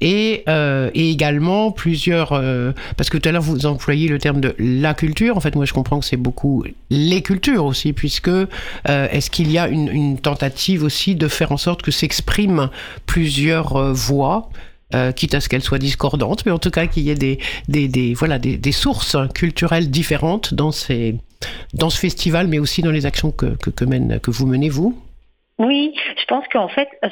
Et, euh, et également plusieurs... euh, parce que tout à l'heure, vous employez le terme de la culture. En fait, moi, je comprends que c'est beaucoup les cultures aussi, puisque euh, est-ce qu'il y a une, tentative aussi de faire en sorte que s'expriment plusieurs euh, voix euh, quitte à ce qu'elles soient discordantes, mais en tout cas qu'il y ait des, des, voilà, des, sources culturelles différentes dans, ces, dans ce festival, mais aussi dans les actions que, que vous menez, vous? Oui, je pense qu'en fait, euh,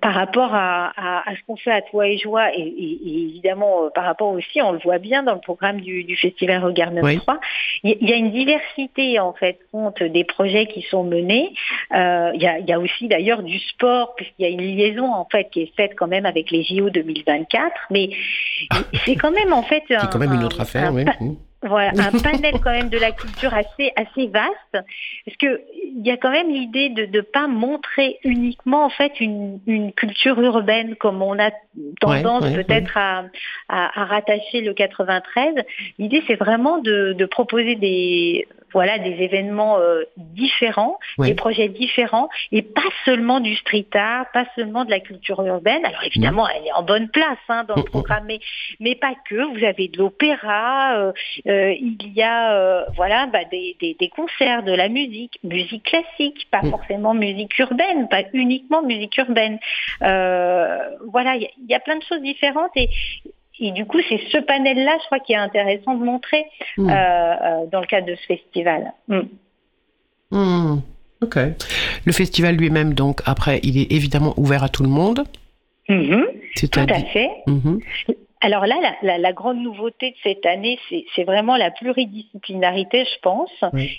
par rapport à, ce qu'on fait à Toi et Joie, et, évidemment euh, par rapport aussi, on le voit bien dans le programme du, Festival Regard 9.3, il y, a une diversité en fait compte des projets qui sont menés. Euh, il, y a, aussi d'ailleurs du sport, puisqu'il y a une liaison en fait qui est faite quand même avec les JO 2024, mais c'est quand même en fait... C'est quand même une autre affaire, oui. Voilà, un panel quand même de la culture assez assez vaste, parce que il y a quand même l'idée de ne pas montrer uniquement en fait une, une culture urbaine comme on a tendance peut-être à, à, rattacher le 93. L'idée c'est vraiment de, de proposer des voilà des événements euh, différents, des projets différents, et pas seulement du street art, pas seulement de la culture urbaine. Alors évidemment, elle est en bonne place hein, dans le programme, mais, mais pas que. Vous avez de l'opéra, euh, euh, il y a voilà bah, des, des, des, concerts, de la musique, musique classique, pas forcément musique urbaine, pas uniquement musique urbaine. voilà, il y, y, a plein de choses différentes et et du coup, c'est ce panel-là, je crois, qui est intéressant de montrer hmm. euh, euh, dans le cadre de ce festival. Hmm. Hmm. Ok. Le festival lui-même, donc, après, il est évidemment ouvert à tout le monde. Mm-hmm. Tout à fait. Alors là, la, grande nouveauté de cette année, c'est vraiment la pluridisciplinarité, je pense.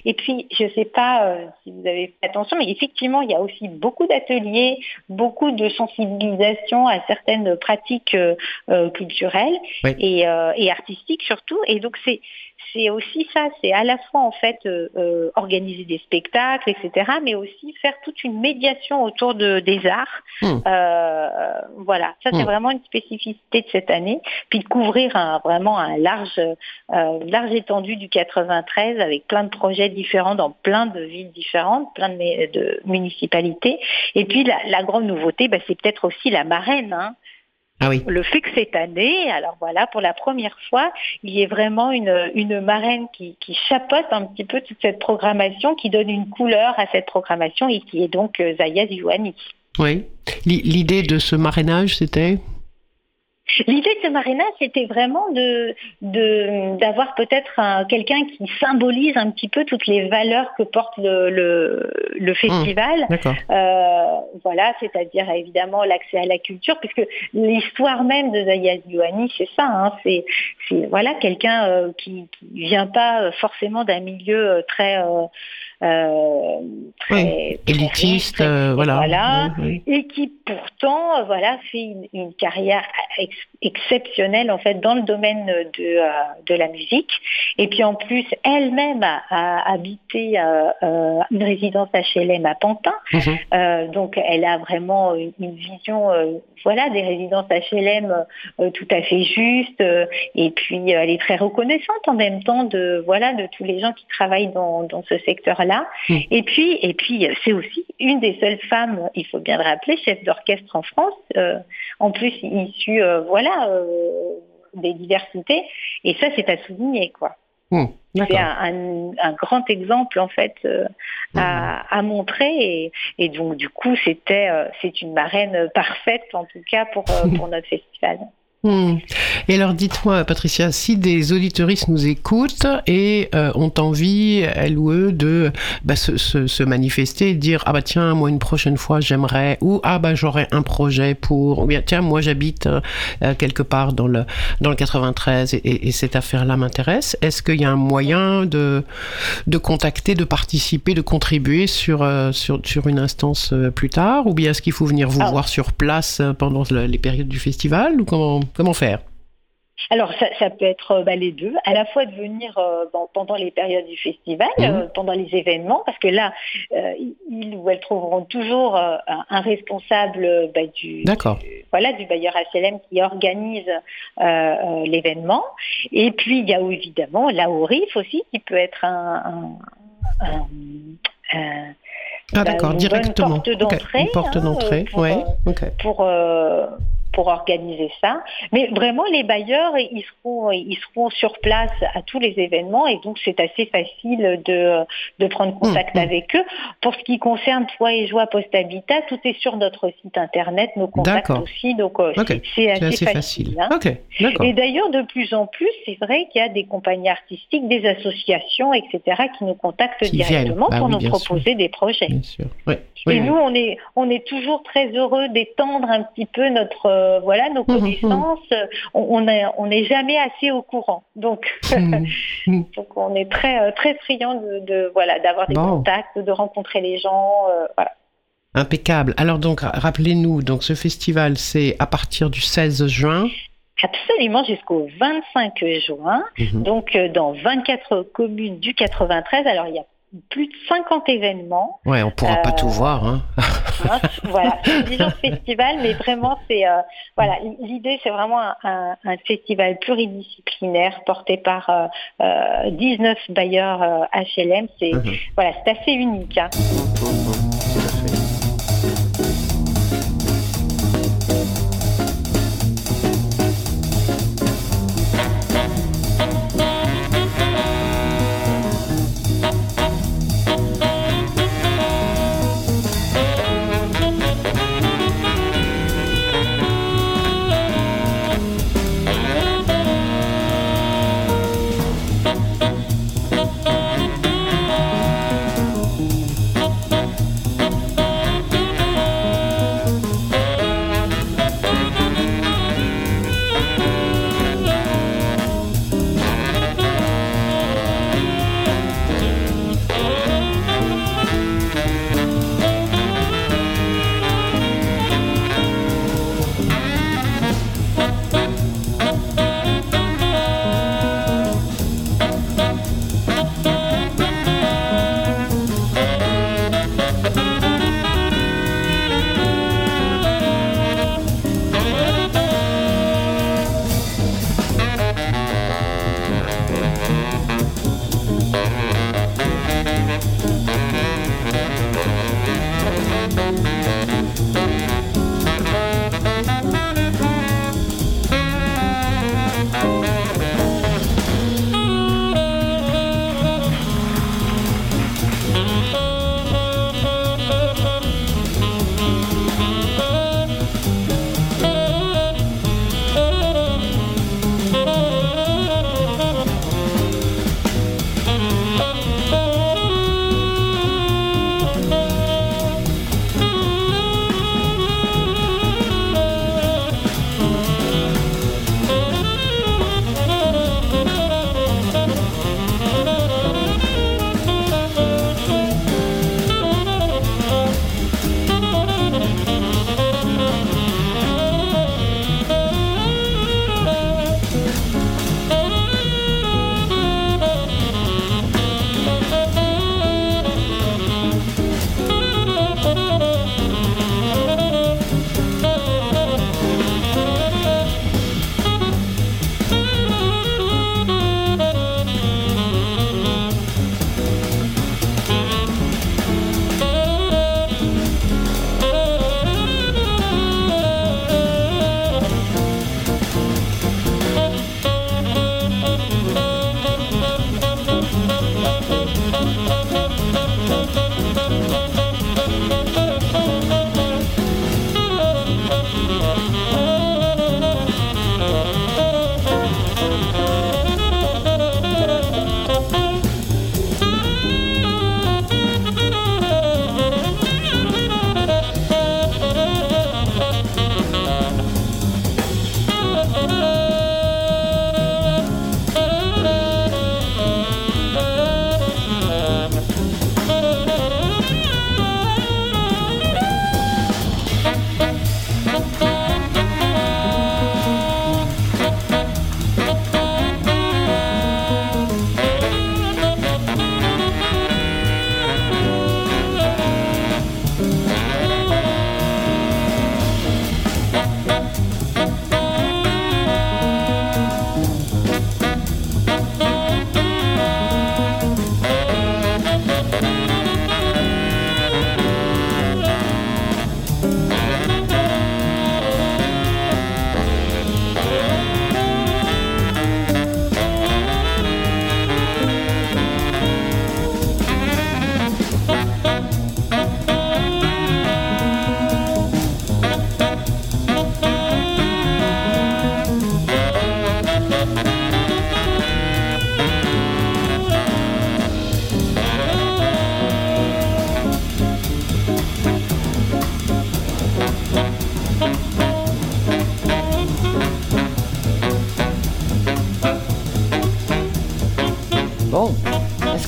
Et puis, je ne sais pas euh, si vous avez fait attention, mais effectivement, il y a aussi beaucoup d'ateliers, beaucoup de sensibilisation à certaines pratiques euh, euh, culturelles et, et, artistiques surtout. Et donc, c'est c'est aussi ça, c'est à la fois en fait euh, euh, organiser des spectacles, etc., mais aussi faire toute une médiation autour de, des arts. Hmm. Euh, voilà, ça c'est hmm. vraiment une spécificité de cette année, puis de couvrir un, vraiment un large, large étendue du 93 avec plein de projets différents dans plein de villes différentes, plein de, de municipalités. Et puis la, la grande nouveauté, bah, c'est peut-être aussi la marraine. Hein. Ah le fait que cette année, alors voilà, pour la première fois, il y ait vraiment une, une marraine qui, qui chapeaute un petit peu toute cette programmation, qui donne une couleur à cette programmation et qui est donc euh, Zaya Zouani. Oui. L'idée de ce marrainage, c'était? L'idée de ce marina, c'était vraiment de d'avoir peut-être quelqu'un qui symbolise un petit peu toutes les valeurs que porte le, le, mmh. festival. euh, voilà, c'est-à-dire évidemment l'accès à la culture, puisque l'histoire même de Zayas Youani, c'est ça. Hein, c'est voilà quelqu'un euh, qui, qui vient pas forcément d'un milieu euh, très euh, très, élitiste, euh, voilà, et qui pourtant, euh, voilà, fait une, carrière exceptionnelle en fait dans le domaine de, de la musique. Et puis en plus, elle-même a, habité une résidence HLM à Pantin, mhm. donc elle a vraiment une, vision, voilà, des résidences HLM tout à fait juste. et puis elle est très reconnaissante en même temps de, voilà, de tous les gens qui travaillent dans, dans ce secteur-là Mm. Et puis, et puis c'est aussi une des seules femmes, il faut bien le rappeler, chef d'orchestre en France, euh, en plus issue, euh, voilà, euh, des diversités. Et ça, c'est à souligner, quoi. Mm. c'est un, grand exemple en fait mm. à, montrer et, donc du coup c'était c'est une marraine parfaite en tout cas pour, pour notre festival. Hmm. Et alors dites-moi, Patricia, si des auditoristes nous écoutent et euh, ont envie, elles ou eux, de bah, se, se, manifester et dire ah bah tiens moi une prochaine fois j'aimerais ou ah bah j'aurais un projet pour ou bien tiens moi j'habite euh, euh, quelque part dans le dans le 93 et, et cette affaire-là m'intéresse. Est-ce qu'il y a un moyen de de contacter, de participer, de contribuer sur sur sur une instance plus tard? Ou bien est-ce qu'il faut venir vous voir sur place pendant les périodes du festival ou comment? Comment faire? Alors ça, peut être euh, bah, les deux, à la fois de venir euh, pendant les périodes du festival, mmh. euh, pendant les événements, parce que là, ils ou elles trouveront toujours un responsable bah, du, voilà, du bailleur HLM qui organise l'événement. Et puis il y a évidemment la RIF aussi qui peut être un, ah bah, d'accord, directement. Une porte d'entrée. Une porte d'entrée, oui. pour pour organiser ça. Mais vraiment, les bailleurs, ils seront, ils seront sur place à tous les événements et donc c'est assez facile de, de prendre contact Mmh, mmh. avec eux. Pour ce qui concerne Toi et Joie Post Habitat, tout est sur notre site internet, nos contacts aussi, donc euh, c'est- assez, facile. facile. hein. Et d'ailleurs, de plus en plus, c'est vrai qu'il y a des compagnies artistiques, des associations, etc., qui nous contactent Qui directement Bah pour oui, nous proposer des projets. Bien sûr. Oui. Et oui, nous, on est, on est toujours très heureux d'étendre un petit peu notre, euh, voilà, nos Mhm, connaissances. On on est- on n'est jamais assez au courant. Donc, Mhm. Mhm. donc on est très, euh, très friand de, de, voilà, d'avoir des Bon. contacts, de rencontrer les gens. euh, voilà. Impeccable. Alors donc, rappelez-nous, donc ce festival, c'est à partir du 16 juin. Absolument jusqu'au 25 juin. Mhm. Donc, euh, dans 24 communes du 93. Alors, il y a plus de 50 événements. Ouais, on pourra pas Euh, tout voir. Hein. hein. voilà, c'est 10 jours de festival, mais vraiment, c'est euh, voilà, l'idée, c'est vraiment un, un- un festival pluridisciplinaire porté par euh, euh, 19 bailleurs euh, HLM. C'est Mhm. voilà, c'est assez unique. hein.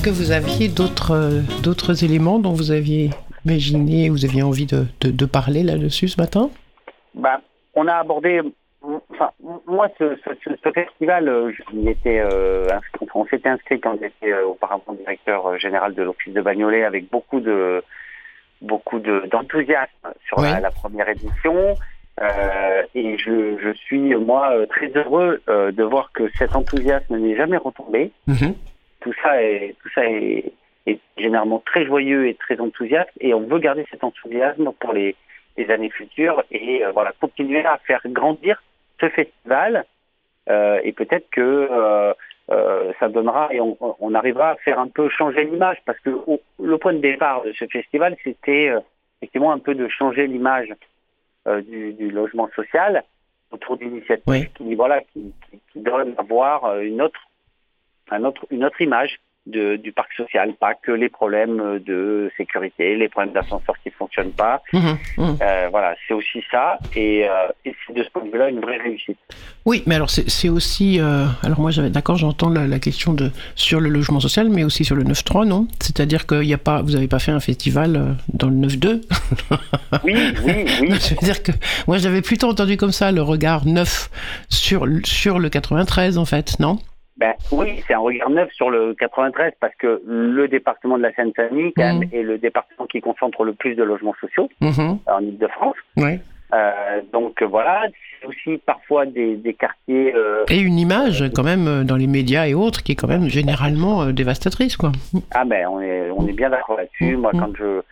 Que vous aviez d'autres euh, d'autres éléments dont vous aviez imaginé, vous aviez envie de, de, de parler là-dessus ce matin? Bah, On a abordé, enfin, moi, ce, ce, ce festival, euh, je euh, on s'était inscrit quand j'étais euh, auparavant directeur général de l'Office de Bagnolet avec beaucoup de beaucoup de- d'enthousiasme sur la, Oui. la première édition. Euh, et je, je suis, moi, très heureux de voir que cet enthousiasme n'est jamais retombé. Mhm. Tout ça est tout ça est, est généralement très joyeux et très enthousiaste et on veut garder cet enthousiasme pour les, les années futures et euh, voilà continuer à faire grandir ce festival euh, et peut-être que euh, ça donnera et on, on arrivera à faire un peu changer l'image parce que au- le point de départ de ce festival c'était effectivement un peu de changer l'image du, du logement social autour d'initiatives Oui. qui voilà qui, qui, qui donnent à voir une autre un autre, une autre image de, du parc social, pas que les problèmes de sécurité, les problèmes d'ascenseur qui ne fonctionnent pas. Mhm, mhm. Euh, voilà, c'est aussi ça, et, euh, et c'est de ce point de vue-là une vraie réussite. Oui, mais alors c'est aussi. euh, alors moi, j'avais d'accord, j'entends la, la question de sur le logement social, mais aussi sur le 9.3, non? C'est-à-dire que y a pas, vous n'avez pas fait un festival dans le 9.2 Oui, oui, oui. Je veux dire que moi, j'avais plutôt entendu comme ça le regard neuf sur, sur le 93, en fait, non? Ben, oui, c'est un regard neuf sur le 93 parce que le département de la Seine-Saint-Denis Mhm. est le département qui concentre le plus de logements sociaux Mhm, en Ile-de-France. ouais. Euh, donc voilà, c'est aussi parfois des, des quartiers euh, Et une image, quand même, euh, dans les médias et autres, qui est quand même généralement euh, dévastatrice, quoi. Ah ben on est on est bien d'accord là-dessus. Moi Mhm. quand je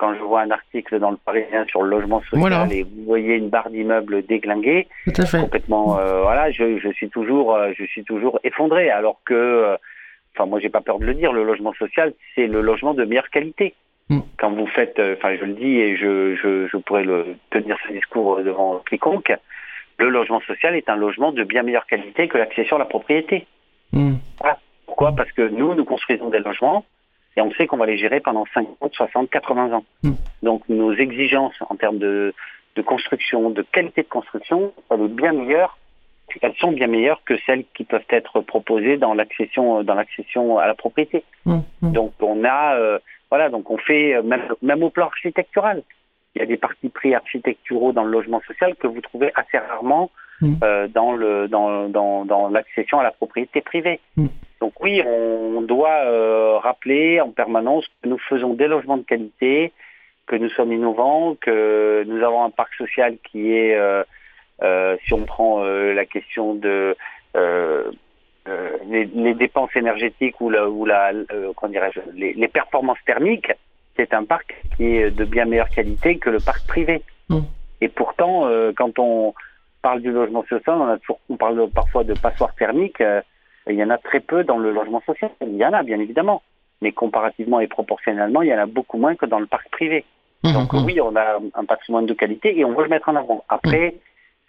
quand je vois un article dans le Parisien sur le logement social Voilà. et vous voyez une barre d'immeubles déglinguée, complètement euh, voilà, je, je suis toujours euh, je suis toujours effondré alors que euh, enfin moi j'ai pas peur de le dire, le logement social c'est le logement de meilleure qualité. Mm. Quand vous faites euh, enfin je le dis et je, je je pourrais le tenir ce discours euh, devant quiconque, le logement social est un logement de bien meilleure qualité que l'accession à la propriété. Mhm. Pourquoi? Parce que nous, nous construisons des logements et on sait qu'on va les gérer pendant 50, 60, 80 ans. Mm. Donc nos exigences en termes de, de construction, de qualité de construction, elles, est bien meilleures, elles sont bien meilleures que celles qui peuvent être proposées dans l'accession dans l'accession à la propriété. Mhm, mhm. Donc on a euh, voilà, donc on fait euh, même, même au plan architectural. Il y a des partis pris architecturaux dans le logement social que vous trouvez assez rarement euh, dans le dans, dans, dans l'accession à la propriété privée. Donc oui, on doit euh, rappeler en permanence que nous faisons des logements de qualité, que nous sommes innovants, que nous avons un parc social qui est, euh, euh, si on prend la question de les, les dépenses énergétiques ou la, ou les, les performances thermiques, c'est un parc qui est de bien meilleure qualité que le parc privé. Mm. Et pourtant, quand on parle du logement social, on, a toujours, on parle parfois de passoires thermiques. Il y en a très peu dans le logement social. Il y en a, bien évidemment. Mais comparativement et proportionnellement, il y en a beaucoup moins que dans le parc privé. Mhm, Donc mhm. oui, on a un patrimoine de qualité et on veut le mettre en avant. Après,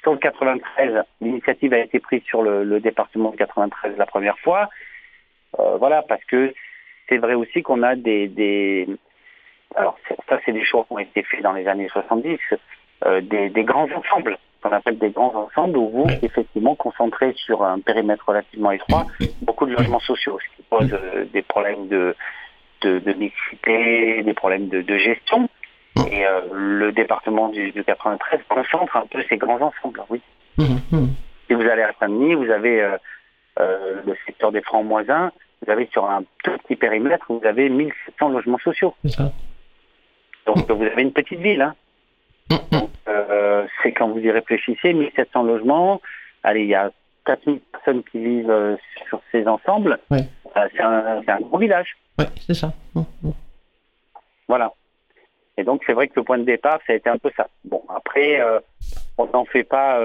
sur le 93, l'initiative a été prise sur le, le département de 93 la première fois. Euh, voilà, parce que c'est vrai aussi qu'on a des, des alors ça c'est des choix qui ont été faits dans les années 70, euh, des, des grands ensembles, qu'on appelle des grands ensembles où vous, effectivement, concentrés sur un périmètre relativement étroit, beaucoup de logements sociaux, ce qui pose euh, des problèmes de, de, de mixité, des problèmes de, de gestion. Et euh, le département du, du 93 concentre un peu ces grands ensembles, oui. Mhm, mhm. Si vous allez à Saint-Denis, vous avez euh, le secteur des francs moins 1, vous avez sur un tout petit périmètre, vous avez 1700 logements sociaux. Ça. Donc vous avez une petite ville. Hein. Mhm, mhm. Euh, c'est quand vous y réfléchissez, 1700 logements, allez, il y a 4000 personnes qui vivent euh, sur ces ensembles. Ouais. Euh, c'est un, gros village. Ouais, c'est ça. Voilà. Et donc c'est vrai que le point de départ, ça a été un peu ça. Bon, après, euh, on n'en fait pas.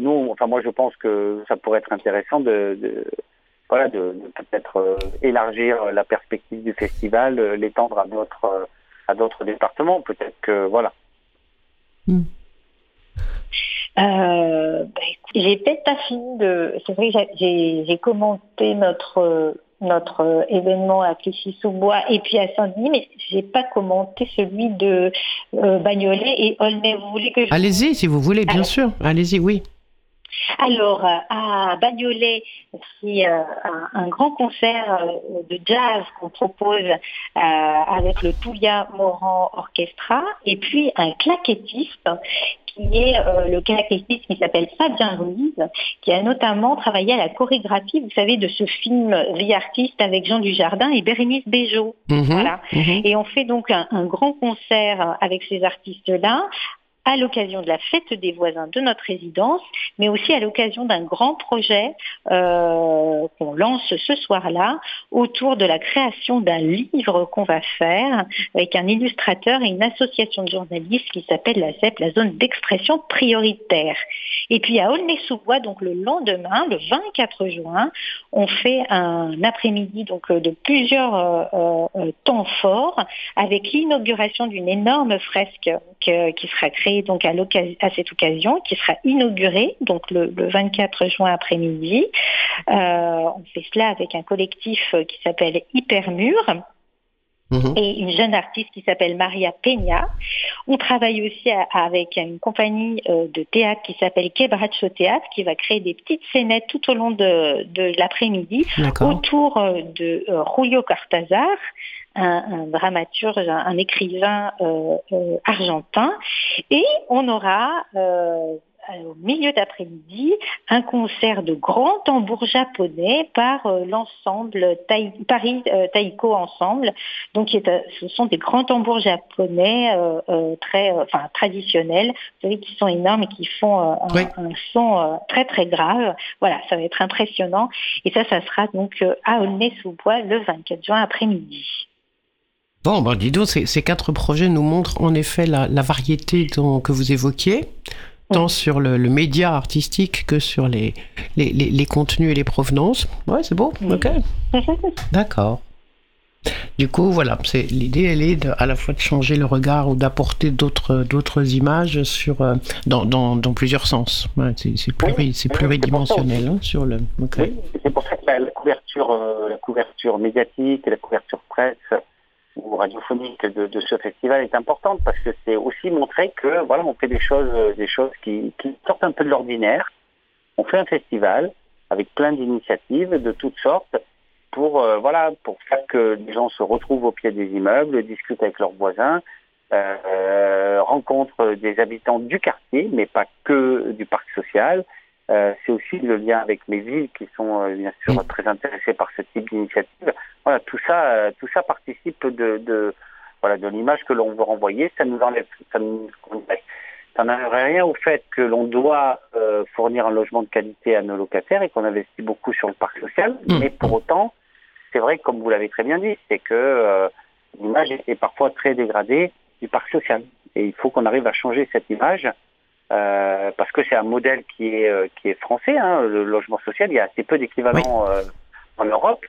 nous, enfin moi, je pense que ça pourrait être intéressant de, de voilà, de, de peut-être élargir la perspective du festival, l'étendre à d'autres à d'autres départements. Peut-être que voilà. Euh, bah, j'ai peut-être pas fini de. C'est vrai que j'ai- commenté notre notre événement à Clichy-sous-Bois et puis à Saint-Denis, mais j'ai pas commenté celui de euh, Bagnolet et Aulnay. Vous voulez que je Allez-y, si vous voulez, bien sûr. Allez-y, oui. Alors, euh, à Bagnolet, c'est euh, un, un grand concert euh, de jazz qu'on propose euh, avec le Toulia Moran Orchestra et puis un claquettiste qui est le claquettiste qui s'appelle Fabien Ruiz, qui a notamment travaillé à la chorégraphie, vous savez, de ce film Vie artiste avec Jean Dujardin et Bérénice Bejo. Mhm, Voilà. mhm. Et on fait donc un, un grand concert avec ces artistes-là à l'occasion de la fête des voisins de notre résidence, mais aussi à l'occasion d'un grand projet euh, qu'on lance ce soir-là autour de la création d'un livre qu'on va faire avec un illustrateur et une association de journalistes qui s'appelle la ZEP, la zone d'expression prioritaire. Et puis à Aulnay-sous-Bois, donc le lendemain, le 24 juin, on fait un après-midi donc euh, de plusieurs euh, temps forts avec l'inauguration d'une énorme fresque que- qui sera créée donc à, cette occasion, qui sera inaugurée donc le, le 24 juin après-midi. Euh, on fait cela avec un collectif euh, qui s'appelle Hypermur Mhm. et une jeune artiste qui s'appelle Maria Peña. On travaille aussi à- avec une compagnie euh, de théâtre qui s'appelle Quebracho Théâtre qui va créer des petites scénettes tout au long de, de l'après-midi autour euh, de euh, Julio Cortázar, un, un dramaturge, un, un écrivain euh, euh, argentin. Et on aura euh, au milieu d'après-midi un concert de grands tambours japonais par euh, l'ensemble Tai- Paris euh, Taiko Ensemble. Donc est, ce sont des grands tambours japonais euh, euh, très, enfin traditionnels, vous savez, qui sont énormes et qui font un, Oui. un son très très grave. Voilà, ça va être impressionnant. Et ça, ça sera donc à Aulnay-sous-Bois le 24 juin après-midi. Bon, bah, dis donc, ces, ces quatre projets nous montrent en effet la, la variété dont- que vous évoquiez, tant sur le, le média artistique que sur les, les, les- les contenus et les provenances. Ouais, c'est beau, ok. D'accord. Du coup, voilà, c'est l'idée, elle est de- à la fois de changer le regard ou d'apporter d'autres d'autres images sur euh, dans, dans, dans plusieurs sens. Ouais, c'est c'est pluri- c'est pluridimensionnel hein, sur le. Oui, c'est pour ça que la, la couverture, euh, la couverture médiatique et la couverture presse ou radiophonique de, ce festival est importante parce que c'est aussi montrer que voilà, on fait des choses, euh, des choses qui, sortent un peu de l'ordinaire. On fait un festival avec plein d'initiatives de toutes sortes pour euh, voilà pour faire que les gens se retrouvent au pied des immeubles, discutent avec leurs voisins, euh, rencontrent des habitants du quartier, mais pas que du parc social. Euh, c'est aussi le lien avec les villes qui sont euh, bien sûr très intéressées par ce type d'initiative. Voilà, tout ça, euh, tout ça participe de, de voilà de l'image que l'on veut renvoyer. Ça nous enlève, ça nous, ça n'enlève rien au fait que l'on doit euh, fournir un logement de qualité à nos locataires et qu'on investit beaucoup sur le parc social. Mmh. Mais pour autant, c'est vrai, comme vous l'avez très bien dit, c'est que euh, l'image est parfois très dégradée du parc social. Et il faut qu'on arrive à changer cette image euh, parce que c'est un modèle qui est, euh, qui est français, hein, le logement social. Il y a assez peu d'équivalents euh, en Europe,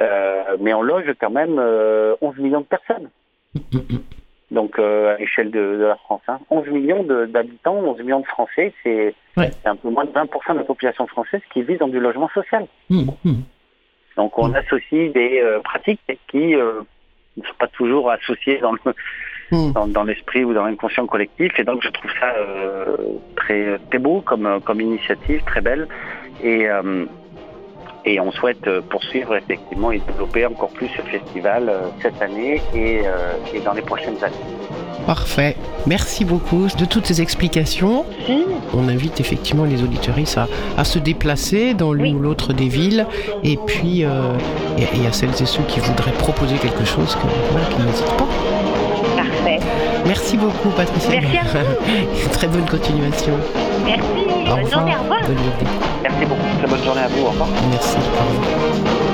euh, mais on loge quand même euh, 11 millions de personnes. Donc à l'échelle de, de la France, hein. 11 millions de- d'habitants, 11 millions de Français, c'est un peu moins de 20% de la population française qui vit dans du logement social. Hum, hum. Donc on associe des pratiques qui ne sont pas toujours associées dans le Hum. dans, dans l'esprit ou dans l'inconscient collectif. Et donc je trouve ça euh, très très beau comme euh, comme initiative, très belle. Et euh, et on souhaite poursuivre effectivement et développer encore plus ce festival euh, cette année et, euh, et dans les prochaines années. Parfait. Merci beaucoup de toutes ces explications. On invite effectivement les auditoristes à, à se déplacer dans l'une Oui. ou l'autre des villes. Et puis, euh, et, et à celles et ceux qui voudraient proposer quelque chose, que, voilà, qu'ils n'hésitent pas. Merci beaucoup, Patricia. Merci à Très bonne continuation. Merci. Au Bonne revoir. journée. Au revoir. Bonne journée. Merci beaucoup. Très bonne journée à vous. Au revoir. Merci. Au revoir.